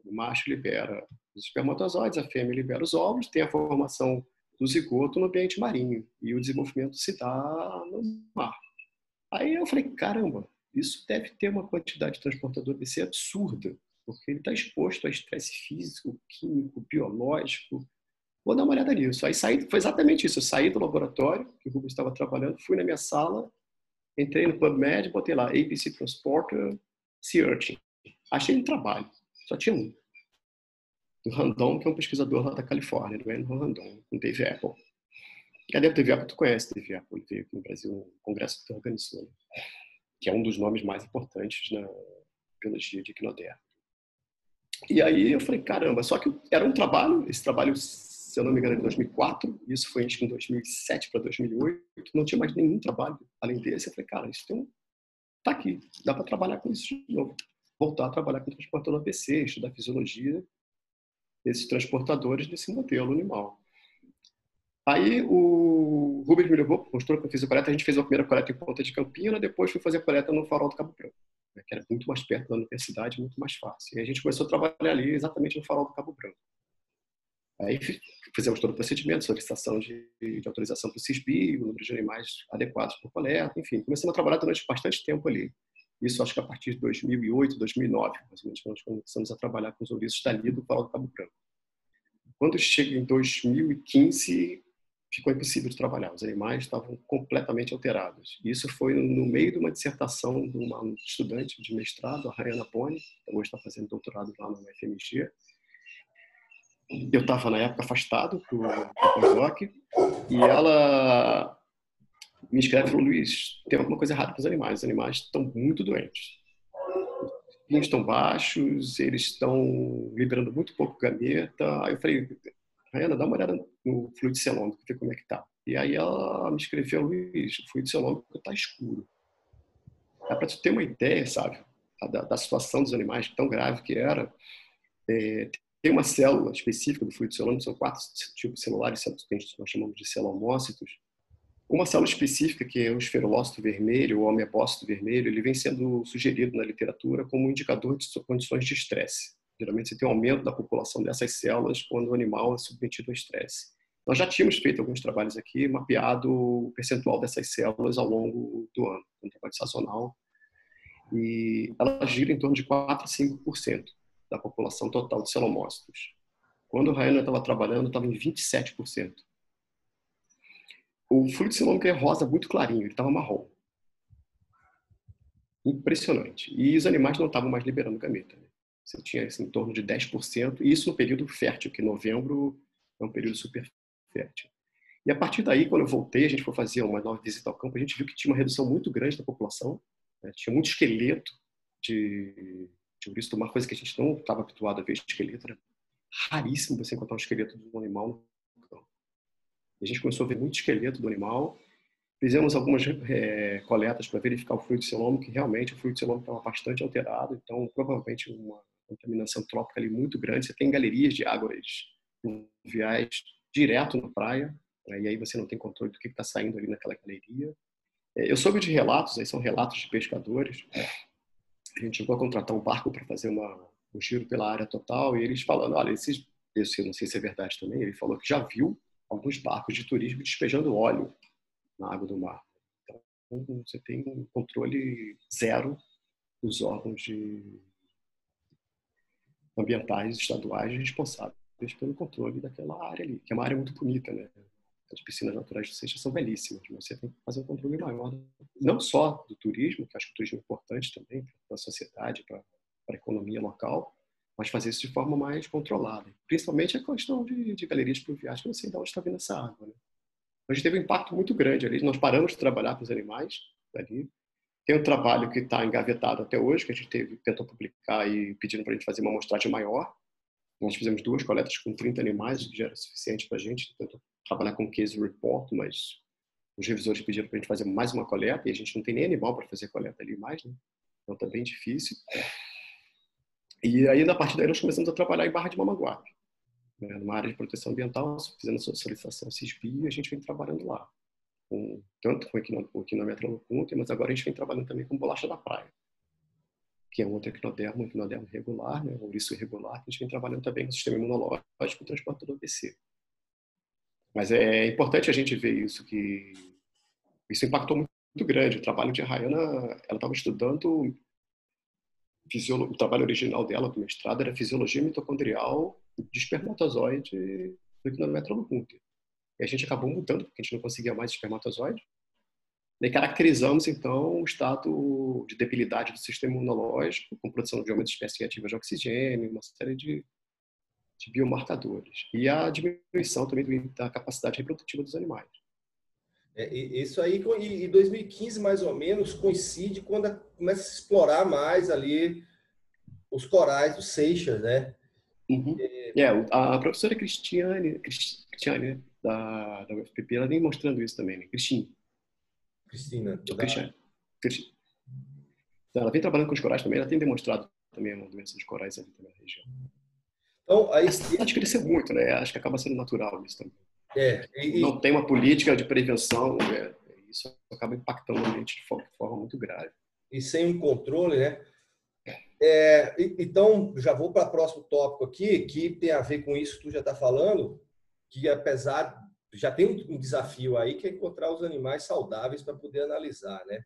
O macho libera os espermatozoides, a fêmea libera os óvulos, tem a formação do zigoto no ambiente marinho e o desenvolvimento se dá no mar. Aí eu falei: caramba, isso deve ter uma quantidade de transportador BC absurda, porque ele está exposto a estresse físico, químico, biológico. Vou dar uma olhada nisso. Aí saí, foi exatamente isso. Eu saí do laboratório que o Rubens estava trabalhando, fui na minha sala, entrei no PubMed, botei lá ABC Transporter Sea Urchin. Achei um trabalho, só tinha um. Do Randon, que é um pesquisador lá da Califórnia, do Andrew Randon, com Dave Apple. Cadê o Dave Apple? Tu conhece o Dave Apple? Ele veio aqui no Brasil, um congresso que organizou. Né? Que é um dos nomes mais importantes na biologia de equinoderma. E aí eu falei, caramba, só que era um trabalho, esse trabalho, se eu não me engano, em 2004, isso foi em 2007 para 2008, não tinha mais nenhum trabalho além desse. Eu falei, cara, isso tem um... tá aqui, dá para trabalhar com isso de novo. Voltar a trabalhar com transportador APC, estudar fisiologia desses transportadores desse modelo animal. Aí o Rubens me levou, mostrou que eu fiz a coleta. A gente fez a primeira coleta em Ponta de Campina, depois fui fazer a coleta no Farol do Cabo Branco, né, que era muito mais perto da universidade, muito mais fácil. E a gente começou a trabalhar ali exatamente no Farol do Cabo Branco. Aí fizemos todo o procedimento, solicitação de, de autorização para o CISBI, o número de animais adequados para coleta, enfim. Começamos a trabalhar durante bastante tempo ali. Isso acho que a partir de 2008, 2009, mais ou menos, nós começamos a trabalhar com os ouriços dali do Farol do Cabo Branco. Quando chega em 2015, ficou impossível de trabalhar. Os animais estavam completamente alterados. Isso foi no meio de uma dissertação de uma estudante de mestrado, a Rayana Boni, que hoje está fazendo doutorado lá na UFMG. Eu estava, na época, afastado do pós-doc, e ela me escreve e falou, Luiz, tem alguma coisa errada com os animais. Os animais estão muito doentes. Os estão baixos, eles estão liberando muito pouco gameta. Aí eu falei, Rayana, dá uma olhada no fluido celômico, ver como é que tá. E aí ela me escreveu, Luiz, o fluido celômico está escuro. É para tu ter uma ideia, sabe, da, da, situação dos animais, tão grave que era. É, tem uma célula específica do fluido celômico, são quatro tipos celulares que nós chamamos de celomócitos. Uma célula específica, que é o esferolócito vermelho, ou amebócito vermelho, ele vem sendo sugerido na literatura como um indicador de condições de estresse. Geralmente você tem um aumento da população dessas células quando o animal é submetido a estresse. Nós já tínhamos feito alguns trabalhos aqui, mapeado o percentual dessas células ao longo do ano, um trabalho sazonal, e ela gira em torno de 4 a 5% da população total de celomócitos. Quando o Rainer estava trabalhando, estava em 27%. O fluido celômico é rosa muito clarinho, ele estava marrom. Impressionante. E os animais não estavam mais liberando gameta. Né? Você tinha assim, em torno de 10%, e isso no período fértil, que novembro é um período super fértil. E a partir daí, quando eu voltei, a gente foi fazer uma nova visita ao campo, a gente viu que tinha uma redução muito grande da população, né? tinha muito esqueleto de, de ouriço, uma coisa que a gente não estava habituado a ver esqueleto, era raríssimo você encontrar um esqueleto de um animal no campo. E a gente começou a ver muito esqueleto do animal, Fizemos algumas é, coletas para verificar o fluido celômico, que realmente o fluido celômico estava bastante alterado, então provavelmente uma contaminação trópica ali muito grande. Você tem galerias de águas fluviais direto na praia, né? e aí você não tem controle do que está saindo ali naquela galeria. É, eu soube de relatos, aí são relatos de pescadores. A gente chegou a contratar um barco para fazer uma, um giro pela área total e eles falando, olha, esses, eu não sei se é verdade também, ele falou que já viu alguns barcos de turismo despejando óleo na água do mar. Então, você tem um controle zero dos órgãos de ambientais estaduais responsáveis pelo controle daquela área ali, que é uma área muito bonita, né? As piscinas naturais de Seixas são belíssimas, mas você tem que fazer um controle maior, não só do turismo, que acho que o turismo é importante também para a sociedade, para a economia local, mas fazer isso de forma mais controlada. Principalmente a questão de, de galerias pluviais, que eu não sei de onde está vindo essa água. Né? a gente teve um impacto muito grande ali. Nós paramos de trabalhar com os animais ali. Tem um trabalho que está engavetado até hoje, que a gente teve, tentou publicar e pedindo para a gente fazer uma amostragem maior. Nós fizemos duas coletas com 30 animais, o que já era suficiente para a gente. Tentou trabalhar com case report, mas os revisores pediram para a gente fazer mais uma coleta e a gente não tem nem animal para fazer coleta ali mais, né? Então está bem difícil. E aí, na partir daí, nós começamos a trabalhar em Barra de Mamaguape né, numa área de proteção ambiental, fazendo solicitação CISBI e a gente vem trabalhando lá. Com, tanto com o equinometro mas agora a gente vem trabalhando também com bolacha da praia, que é um outro equinodermo, um equinodermo regular, né, ouriço irregular, que a gente vem trabalhando também no sistema imunológico e transporte do ABC. Mas é importante a gente ver isso, que isso impactou muito, grande. O trabalho de Rayana, ela estava estudando o trabalho original dela do mestrado era fisiologia mitocondrial de espermatozoide do equinometrolocunter. E a gente acabou mudando, porque a gente não conseguia mais espermatozoide. E caracterizamos, então, o estado de debilidade do sistema imunológico, com produção de aumentos de espécie ativa de oxigênio, uma série de, de biomarcadores. E a diminuição também da capacidade reprodutiva dos animais. É, isso aí, em 2015, mais ou menos, coincide quando começa a se explorar mais ali os corais do Seixas, né? Uhum. É, a professora Cristiane, Cristiane da, da UFPP, ela vem mostrando isso também, né? Cristine. Cristina. Cristiane. Cristiane. Então, ela vem trabalhando com os corais também, ela tem demonstrado também uma doença dos corais ali também na região. Então, aí... A cidade cresceu muito, né? Acho que acaba sendo natural isso também. É, e, não tem uma política de prevenção, é, isso acaba impactando o ambiente de forma muito grave. E sem um controle, né? É, então, já vou para o próximo tópico aqui, que tem a ver com isso que tu já está falando, que apesar, já tem um desafio aí, que é encontrar os animais saudáveis para poder analisar, né?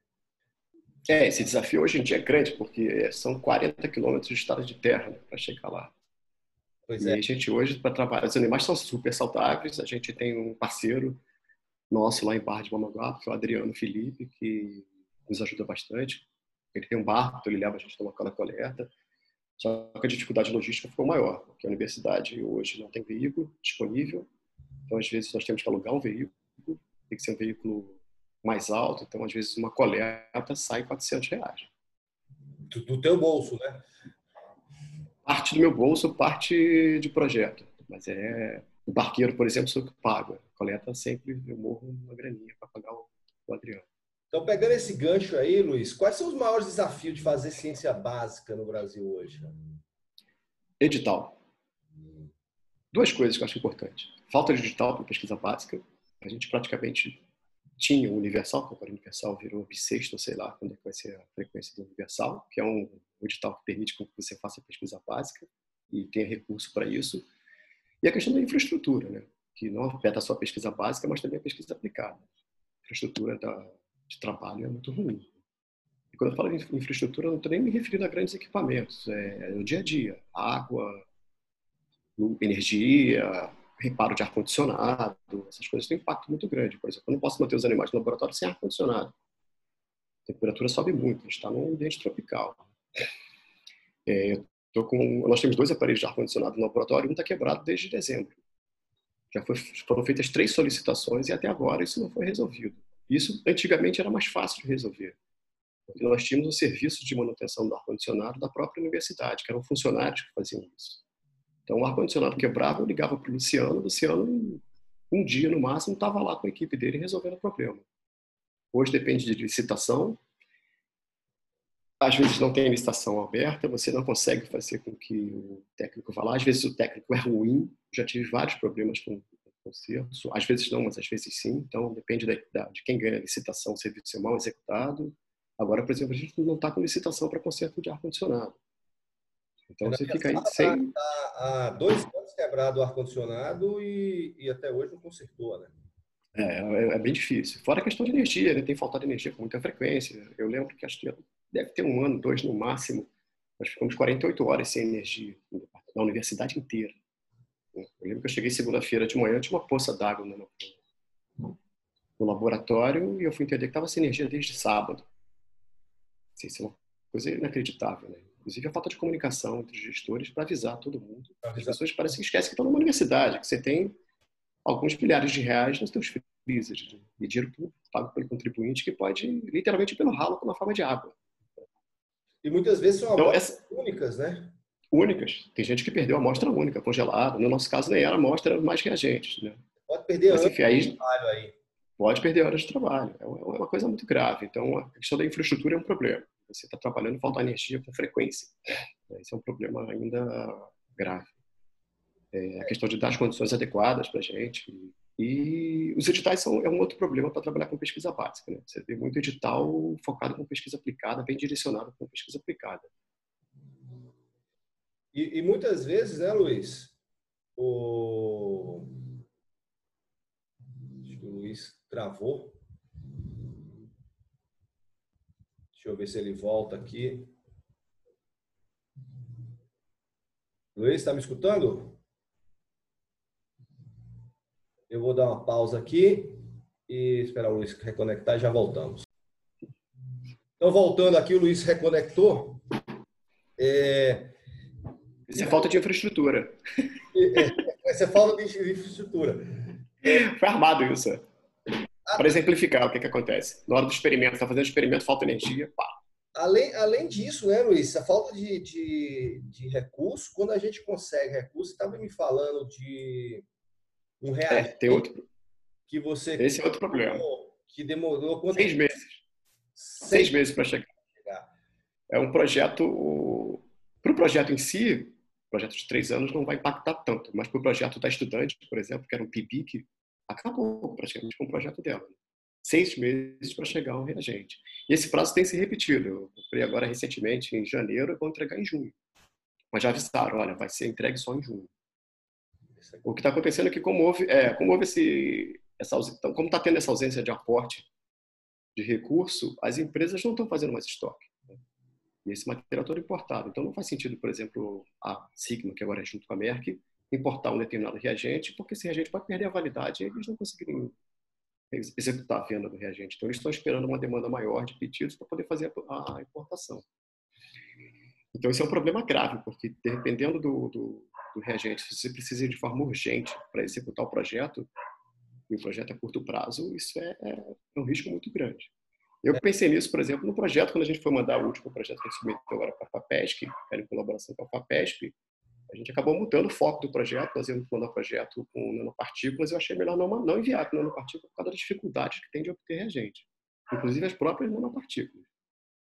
É, esse desafio hoje em dia é grande, porque são 40 quilômetros de estrada de terra né, para chegar lá. Pois é. E a gente hoje, para trabalhar, os animais são super saudáveis. A gente tem um parceiro nosso lá em Barra de Mamanguape, que é o Adriano Felipe, que nos ajuda bastante. Ele tem um barco, então ele leva a gente no local da coleta. Só que a dificuldade logística ficou maior, porque a universidade hoje não tem veículo disponível. Então, às vezes, nós temos que alugar um veículo, tem que ser um veículo mais alto. Então, às vezes, uma coleta sai 400 reais. Do, do teu bolso, né? parte do meu bolso, parte de projeto. Mas é o barqueiro, por exemplo, sou eu que pago. Coleta sempre, eu morro uma graninha para pagar o, o Adriano. Então, pegando esse gancho aí, Luiz, quais são os maiores desafios de fazer ciência básica no Brasil hoje? Edital. Duas coisas que eu acho importante. Falta de edital para pesquisa básica. A gente praticamente tinha o Universal, que agora o Universal virou bissexto, sei lá quando é vai ser a frequência do Universal, que é um edital que permite que você faça pesquisa básica e tenha recurso para isso. E a questão da infraestrutura, né? que não afeta só a pesquisa básica, mas também a pesquisa aplicada. A infraestrutura da, de trabalho é muito ruim. E quando eu falo de infraestrutura, eu não estou nem me referindo a grandes equipamentos, é, é o dia a dia, água, energia, reparo de ar-condicionado, essas coisas têm um impacto muito grande. Por exemplo, eu não posso manter os animais no laboratório sem ar-condicionado. A temperatura sobe muito, a gente está num ambiente tropical. É, com, nós temos dois aparelhos de ar-condicionado no laboratório, um está quebrado desde dezembro. Já foi, foram feitas três solicitações e até agora isso não foi resolvido. Isso antigamente era mais fácil de resolver. Nós tínhamos o serviço de manutenção do ar-condicionado da própria universidade, que eram funcionários que faziam isso. Então, o ar-condicionado quebrava, eu ligava para o Luciano, o Luciano, um dia no máximo, estava lá com a equipe dele resolvendo o problema. Hoje depende de licitação. Às vezes não tem licitação aberta, você não consegue fazer com que o técnico vá lá. Às vezes o técnico é ruim, já tive vários problemas com o concerto. Às vezes não, mas às vezes sim. Então depende de quem ganha a licitação, o serviço é mal executado. Agora, por exemplo, a gente não está com licitação para conserto de ar-condicionado. Então você fica aí sem. Tá há dois anos quebrado o ar-condicionado e, e, até hoje não consertou, né? É, é, é, bem difícil. Fora a questão de energia, né? tem faltado energia com muita frequência. Eu lembro que acho que deve ter um ano, dois no máximo. Nós ficamos 48 horas sem energia na universidade inteira. Eu lembro que eu cheguei segunda-feira de manhã, tinha uma poça d'água no, no, laboratório e eu fui entender que estava sem energia desde sábado. Assim, isso é uma coisa inacreditável, né? Inclusive a falta de comunicação entre os gestores para avisar todo mundo. As pessoas parecem que esquecem que estão numa universidade, que você tem alguns milhares de reais nos seus freezers né? e dinheiro pago pelo contribuinte que pode literalmente ir pelo ralo com uma forma de água. E muitas vezes são então, amostras únicas, né? Únicas. Tem gente que perdeu a amostra única, congelada. No nosso caso, nem era amostra, mais reagentes. Né? Pode perder Mas, enfim, aí, de trabalho aí. Pode perder horas de trabalho. É uma coisa muito grave. Então, a questão da infraestrutura é um problema. Você está trabalhando falta energia com frequência. Esse é um problema ainda grave. É, a questão de dar as condições adequadas para a gente, E os editais são é um outro problema para trabalhar com pesquisa básica. Né? Você vê muito edital focado com pesquisa aplicada, bem direcionado com pesquisa aplicada. E, e muitas vezes, né, Luiz? O... Acho que o Luiz travou. Deixa eu ver se ele volta aqui. Luiz, está me escutando? Eu vou dar uma pausa aqui e esperar o Luiz reconectar e já voltamos. Então, voltando aqui, o Luiz reconectou. É... Isso é falta de infraestrutura. É, essa é falta de infraestrutura. Foi armado isso. Para exemplificar o que, que acontece. Na hora do experimento, está fazendo experimento, falta energia, pá. Além, além disso, né, Luiz, a falta de, de, de recurso, quando a gente consegue recurso, estava me falando de um real. É, tem outro. Que você. Esse é outro problema. Que demorou quanto Seis meses. Seis, Seis meses para chegar. É um projeto. Para o projeto em si, projeto de três anos não vai impactar tanto, mas para o projeto da estudante, por exemplo, que era um PIBIC, acabou praticamente com o projeto dela. Seis meses para chegar um reagente. E esse prazo tem se repetido. Eu comprei agora recentemente, em janeiro, e vou entregar em junho. Mas já avisaram, olha, vai ser entregue só em junho. O que está acontecendo é que, como houve, é, como houve esse, essa, então, como está tendo essa ausência de aporte de recurso, as empresas não estão fazendo mais estoque. Né? E esse material todo importado. Então, não faz sentido, por exemplo, a Sigma, que agora é junto com a Merck, importar um determinado reagente, porque esse reagente pode perder a validade e eles não conseguirem executar a venda do reagente. Então, eles estão esperando uma demanda maior de pedidos para poder fazer a importação. Então, isso é um problema grave, porque dependendo do, do, do reagente, se você precisa de forma urgente para executar o projeto, e o projeto é curto prazo, isso é, é, é um risco muito grande. Eu pensei nisso, por exemplo, no projeto, quando a gente foi mandar o último projeto que a gente submeteu agora para a FAPESP, que era em colaboração com a FAPESP, a gente acabou mudando o foco do projeto, nós íamos mandar o projeto com nanopartículas, eu achei melhor não, não enviar com nanopartículas por causa das dificuldades que tem de obter reagente, inclusive as próprias nanopartículas.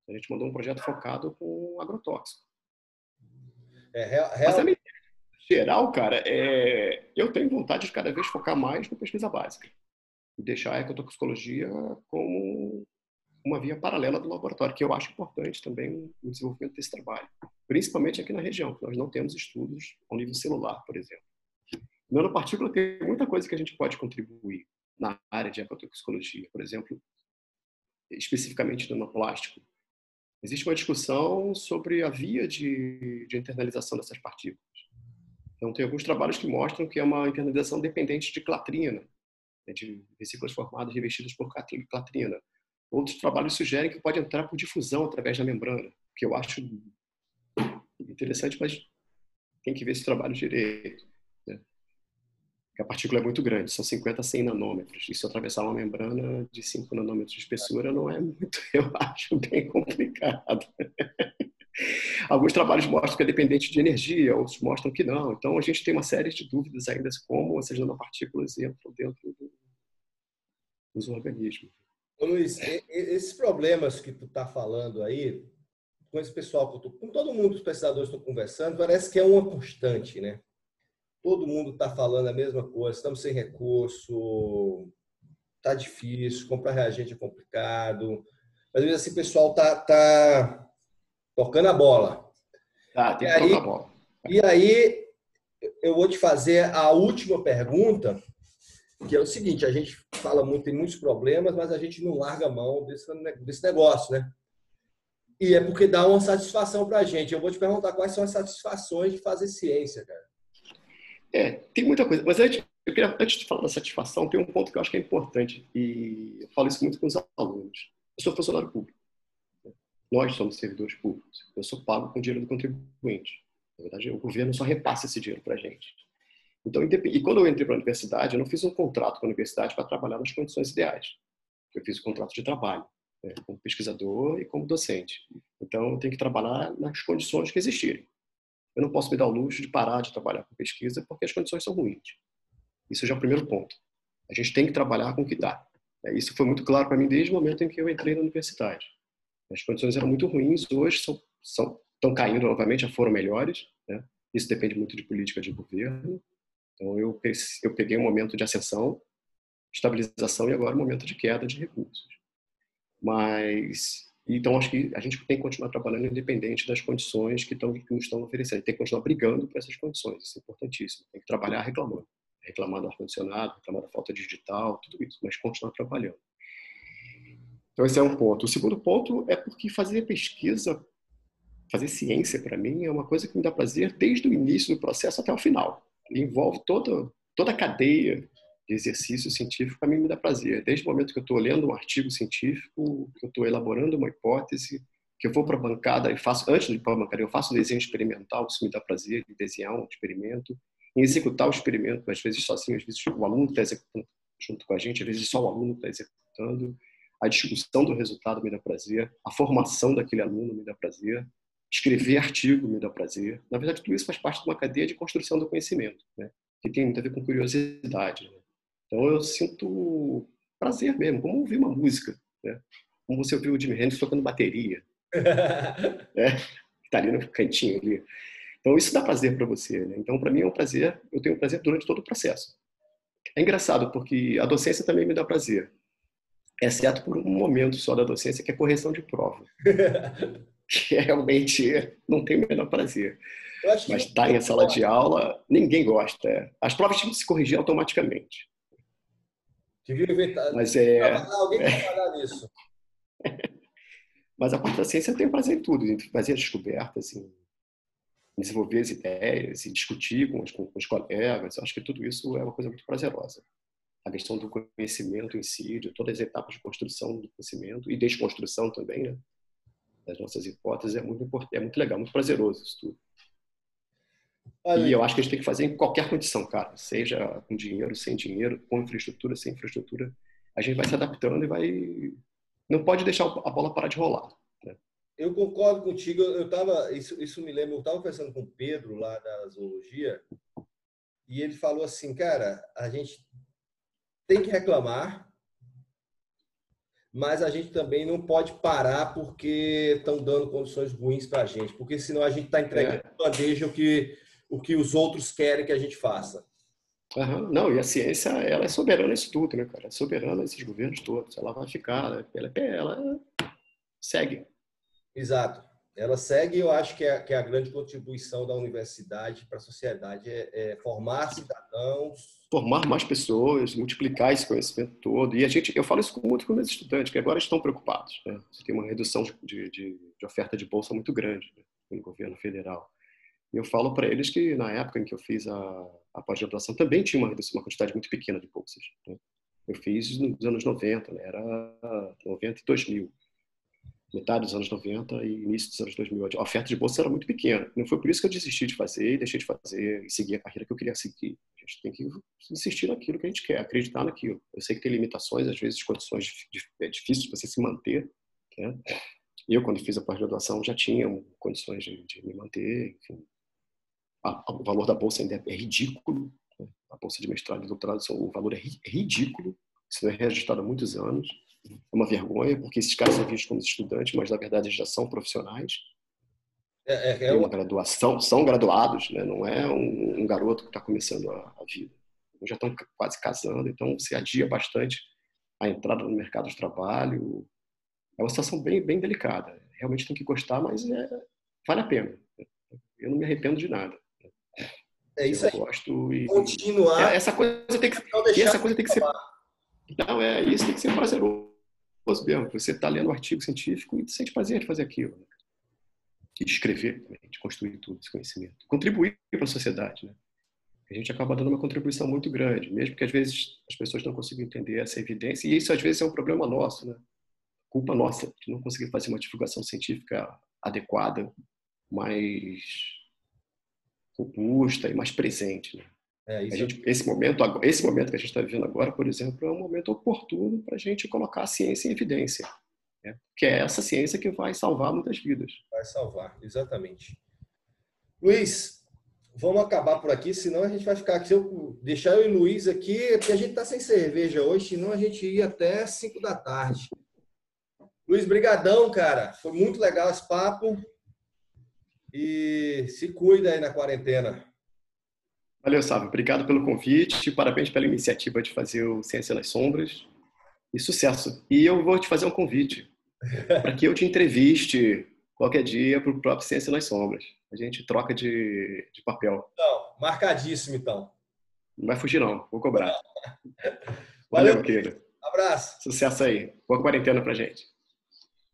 A gente mandou um projeto focado com agrotóxico. É, real, real... Mas, geral, cara, é... eu tenho vontade de cada vez focar mais na pesquisa básica e deixar a ecotoxicologia como uma via paralela do laboratório, que eu acho importante também o desenvolvimento desse trabalho, principalmente aqui na região, que nós não temos estudos ao nível celular, por exemplo. Nanopartícula tem muita coisa que a gente pode contribuir na área de ecotoxicologia, por exemplo, especificamente nanoplástico. Existe uma discussão sobre a via de, de internalização dessas partículas. Então, tem alguns trabalhos que mostram que é uma internalização dependente de clatrina, né, de vesículas formadas revestidas por clatrina. Outros trabalhos sugerem que pode entrar por difusão através da membrana, que eu acho interessante, mas tem que ver esse trabalho direito. Né? a partícula é muito grande, são 50 a 100 nanômetros. E se eu atravessar uma membrana de 5 nanômetros de espessura, não é muito, eu acho bem complicado. Alguns trabalhos mostram que é dependente de energia, outros mostram que não. Então, a gente tem uma série de dúvidas ainda como essas nanopartículas entram dentro dos organismos. Ô, Luiz, esses problemas que tu está falando aí, com esse pessoal, com todo mundo, os pesquisadores estão conversando, parece que é uma constante, né? Todo mundo está falando a mesma coisa, estamos sem recurso, tá difícil, comprar reagente é complicado. Às vezes assim, o pessoal tá, tá tocando a bola. Tá, tem que tocar a bola. E aí, eu vou te fazer a última pergunta, que é o seguinte, a gente fala muito, tem muitos problemas, mas a gente não larga a mão desse, desse negócio, né? E é porque dá uma satisfação para a gente. Eu vou te perguntar quais são as satisfações de fazer ciência, cara. É, tem muita coisa. Mas antes, eu queria, antes de falar da satisfação, tem um ponto que eu acho que é importante. E eu falo isso muito com os alunos. Eu sou funcionário público. Nós somos servidores públicos. Eu sou pago com dinheiro do contribuinte. Na verdade, o governo só repassa esse dinheiro para a gente. Então, e quando eu entrei para a universidade, eu não fiz um contrato com a universidade para trabalhar nas condições ideais. Eu fiz um contrato de trabalho, né, como pesquisador e como docente. Então, eu tenho que trabalhar nas condições que existirem. Eu não posso me dar o luxo de parar de trabalhar com pesquisa porque as condições são ruins. Isso já é o primeiro ponto. A gente tem que trabalhar com o que dá. É, isso foi muito claro para mim desde o momento em que eu entrei na universidade. As condições eram muito ruins, hoje são, são, estão caindo novamente, já foram melhores. Né? Isso depende muito de política de governo, então eu, eu peguei um momento de ascensão estabilização e agora um momento de queda de recursos. Mas então acho que a gente tem que continuar trabalhando independente das condições que, estão, que nos estão oferecendo. Tem que continuar brigando por essas condições, isso é importantíssimo. Tem que trabalhar reclamando, reclamando do ar-condicionado, reclamando da falta digital, tudo isso, mas continuar trabalhando. Então esse é um ponto. O segundo ponto é porque fazer pesquisa, fazer ciência para mim é uma coisa que me dá prazer desde o início do processo até o final. Envolve toda toda a cadeia de exercício científico para mim me dá prazer. Desde o momento que eu estou lendo um artigo científico, que eu estou elaborando uma hipótese, que eu vou para a bancada e faço, antes de ir para a bancada, eu faço um desenho experimental, isso me dá prazer, de desenhar um experimento, em executar o experimento, às vezes sozinho, às vezes o aluno está executando junto com a gente, às vezes só o aluno está executando. A discussão do resultado me dá prazer, a formação daquele aluno me dá prazer, escrever artigo me dá prazer. Na verdade, tudo isso faz parte de uma cadeia de construção do conhecimento, né? que tem muito a ver com curiosidade. Né? Então eu sinto prazer mesmo, como ouvir uma música, né? Como você ouviu o Jimi Hendrix tocando bateria, né? Tá ali no cantinho ali. Então isso dá prazer para você, né? Então para mim é um prazer, eu tenho prazer durante todo o processo. É engraçado porque a docência também me dá prazer, exceto por um momento só da docência que é correção de prova, que realmente não tem o menor prazer. Mas estar tá em sala de aula, ninguém gosta. As provas tinham que se corrigir automaticamente. Devia inventar. Mas é. Alguém é... trabalhar nisso. Mas a parte da ciência tem prazer em tudo, em fazer as descobertas, em desenvolver as ideias, em discutir com os, com os colegas. Eu acho que tudo isso é uma coisa muito prazerosa. A questão do conhecimento em si, de todas as etapas de construção do conhecimento e desconstrução também, né? Das nossas hipóteses, é muito importante, é muito legal, muito prazeroso isso tudo. Olha, e eu acho que a gente tem que fazer em qualquer condição, cara. Seja com dinheiro, sem dinheiro, com infraestrutura, sem infraestrutura. A gente vai se adaptando e vai. Não pode deixar a bola parar de rolar. Né? Eu concordo contigo. Eu tava, isso, isso me lembra, eu estava conversando com o Pedro lá da zoologia e ele falou assim, cara, a gente tem que reclamar, mas a gente também não pode parar porque estão dando condições ruins para a gente, porque senão a gente está entregando é. bandeja o que o que os outros querem que a gente faça. Não, e a ciência, ela é soberana isso tudo, né, cara? É soberana esses governos todos. Ela vai ficar, ela, ela segue. Exato. Ela segue, eu acho que é, que é a grande contribuição da universidade para a sociedade é, é, formar cidadãos. Formar mais pessoas, multiplicar esse conhecimento todo. E a gente, eu falo isso muito com meus estudantes, que agora estão preocupados. Né? Você tem uma redução de, de, de oferta de bolsa muito grande né, no governo federal. Eu falo para eles que na época em que eu fiz a, a pós-graduação também tinha uma, uma quantidade muito pequena de bolsas. Né? Eu fiz nos anos 90, né? era 90 e 2000. Metade dos anos 90 e início dos anos 2000. A oferta de bolsa era muito pequena. Não foi por isso que eu desisti de fazer, deixei de fazer e seguir a carreira que eu queria seguir. A gente tem que insistir naquilo que a gente quer, acreditar naquilo. Eu sei que tem limitações, às vezes condições é difíceis de você se manter. Né? Eu, quando fiz a pós-graduação, já tinha condições de, de me manter, enfim, o valor da bolsa ainda é ridículo. Né? A bolsa de mestrado e doutorado, o valor é ridículo. Isso não é registrado há muitos anos. É uma vergonha, porque esses caras são vistos como estudantes, mas na verdade já são profissionais. É, é, é uma graduação, são graduados, né? não é um, um garoto que está começando a, a vida. Já estão quase casando, então se adia bastante a entrada no mercado de trabalho. É uma situação bem, bem delicada. Realmente tem que gostar, mas é, vale a pena. Eu não me arrependo de nada. É isso aí. gosto e continuar. É, essa coisa tem que, e essa coisa tem que ser. Não, é isso tem que ser prazeroso mesmo. Você está lendo um artigo científico e sente prazer de fazer aquilo. Né? De escrever de construir tudo esse conhecimento. Contribuir para a sociedade, né? A gente acaba dando uma contribuição muito grande, mesmo que às vezes as pessoas não consigam entender essa evidência. E isso às vezes é um problema nosso, né? Culpa nossa de não conseguir fazer uma divulgação científica adequada, mas robusta e mais presente. Né? É, gente, esse, momento, esse momento que a gente está vivendo agora, por exemplo, é um momento oportuno para a gente colocar a ciência em evidência. Né? Que é essa ciência que vai salvar muitas vidas. Vai salvar, exatamente. Luiz, vamos acabar por aqui, senão a gente vai ficar aqui. Se eu deixar eu e o Luiz aqui, porque a gente está sem cerveja hoje, senão a gente ia até 5 da tarde. Luiz, brigadão, cara. Foi muito legal esse papo. E se cuida aí na quarentena. Valeu, Sábio. Obrigado pelo convite. Parabéns pela iniciativa de fazer o Ciência nas Sombras. E sucesso. E eu vou te fazer um convite para que eu te entreviste qualquer dia para o próprio Ciência nas Sombras. A gente troca de, de papel. Então, marcadíssimo, então. Não vai fugir, não. Vou cobrar. Valeu, Valeu querido. Abraço. Sucesso aí. Boa quarentena pra gente.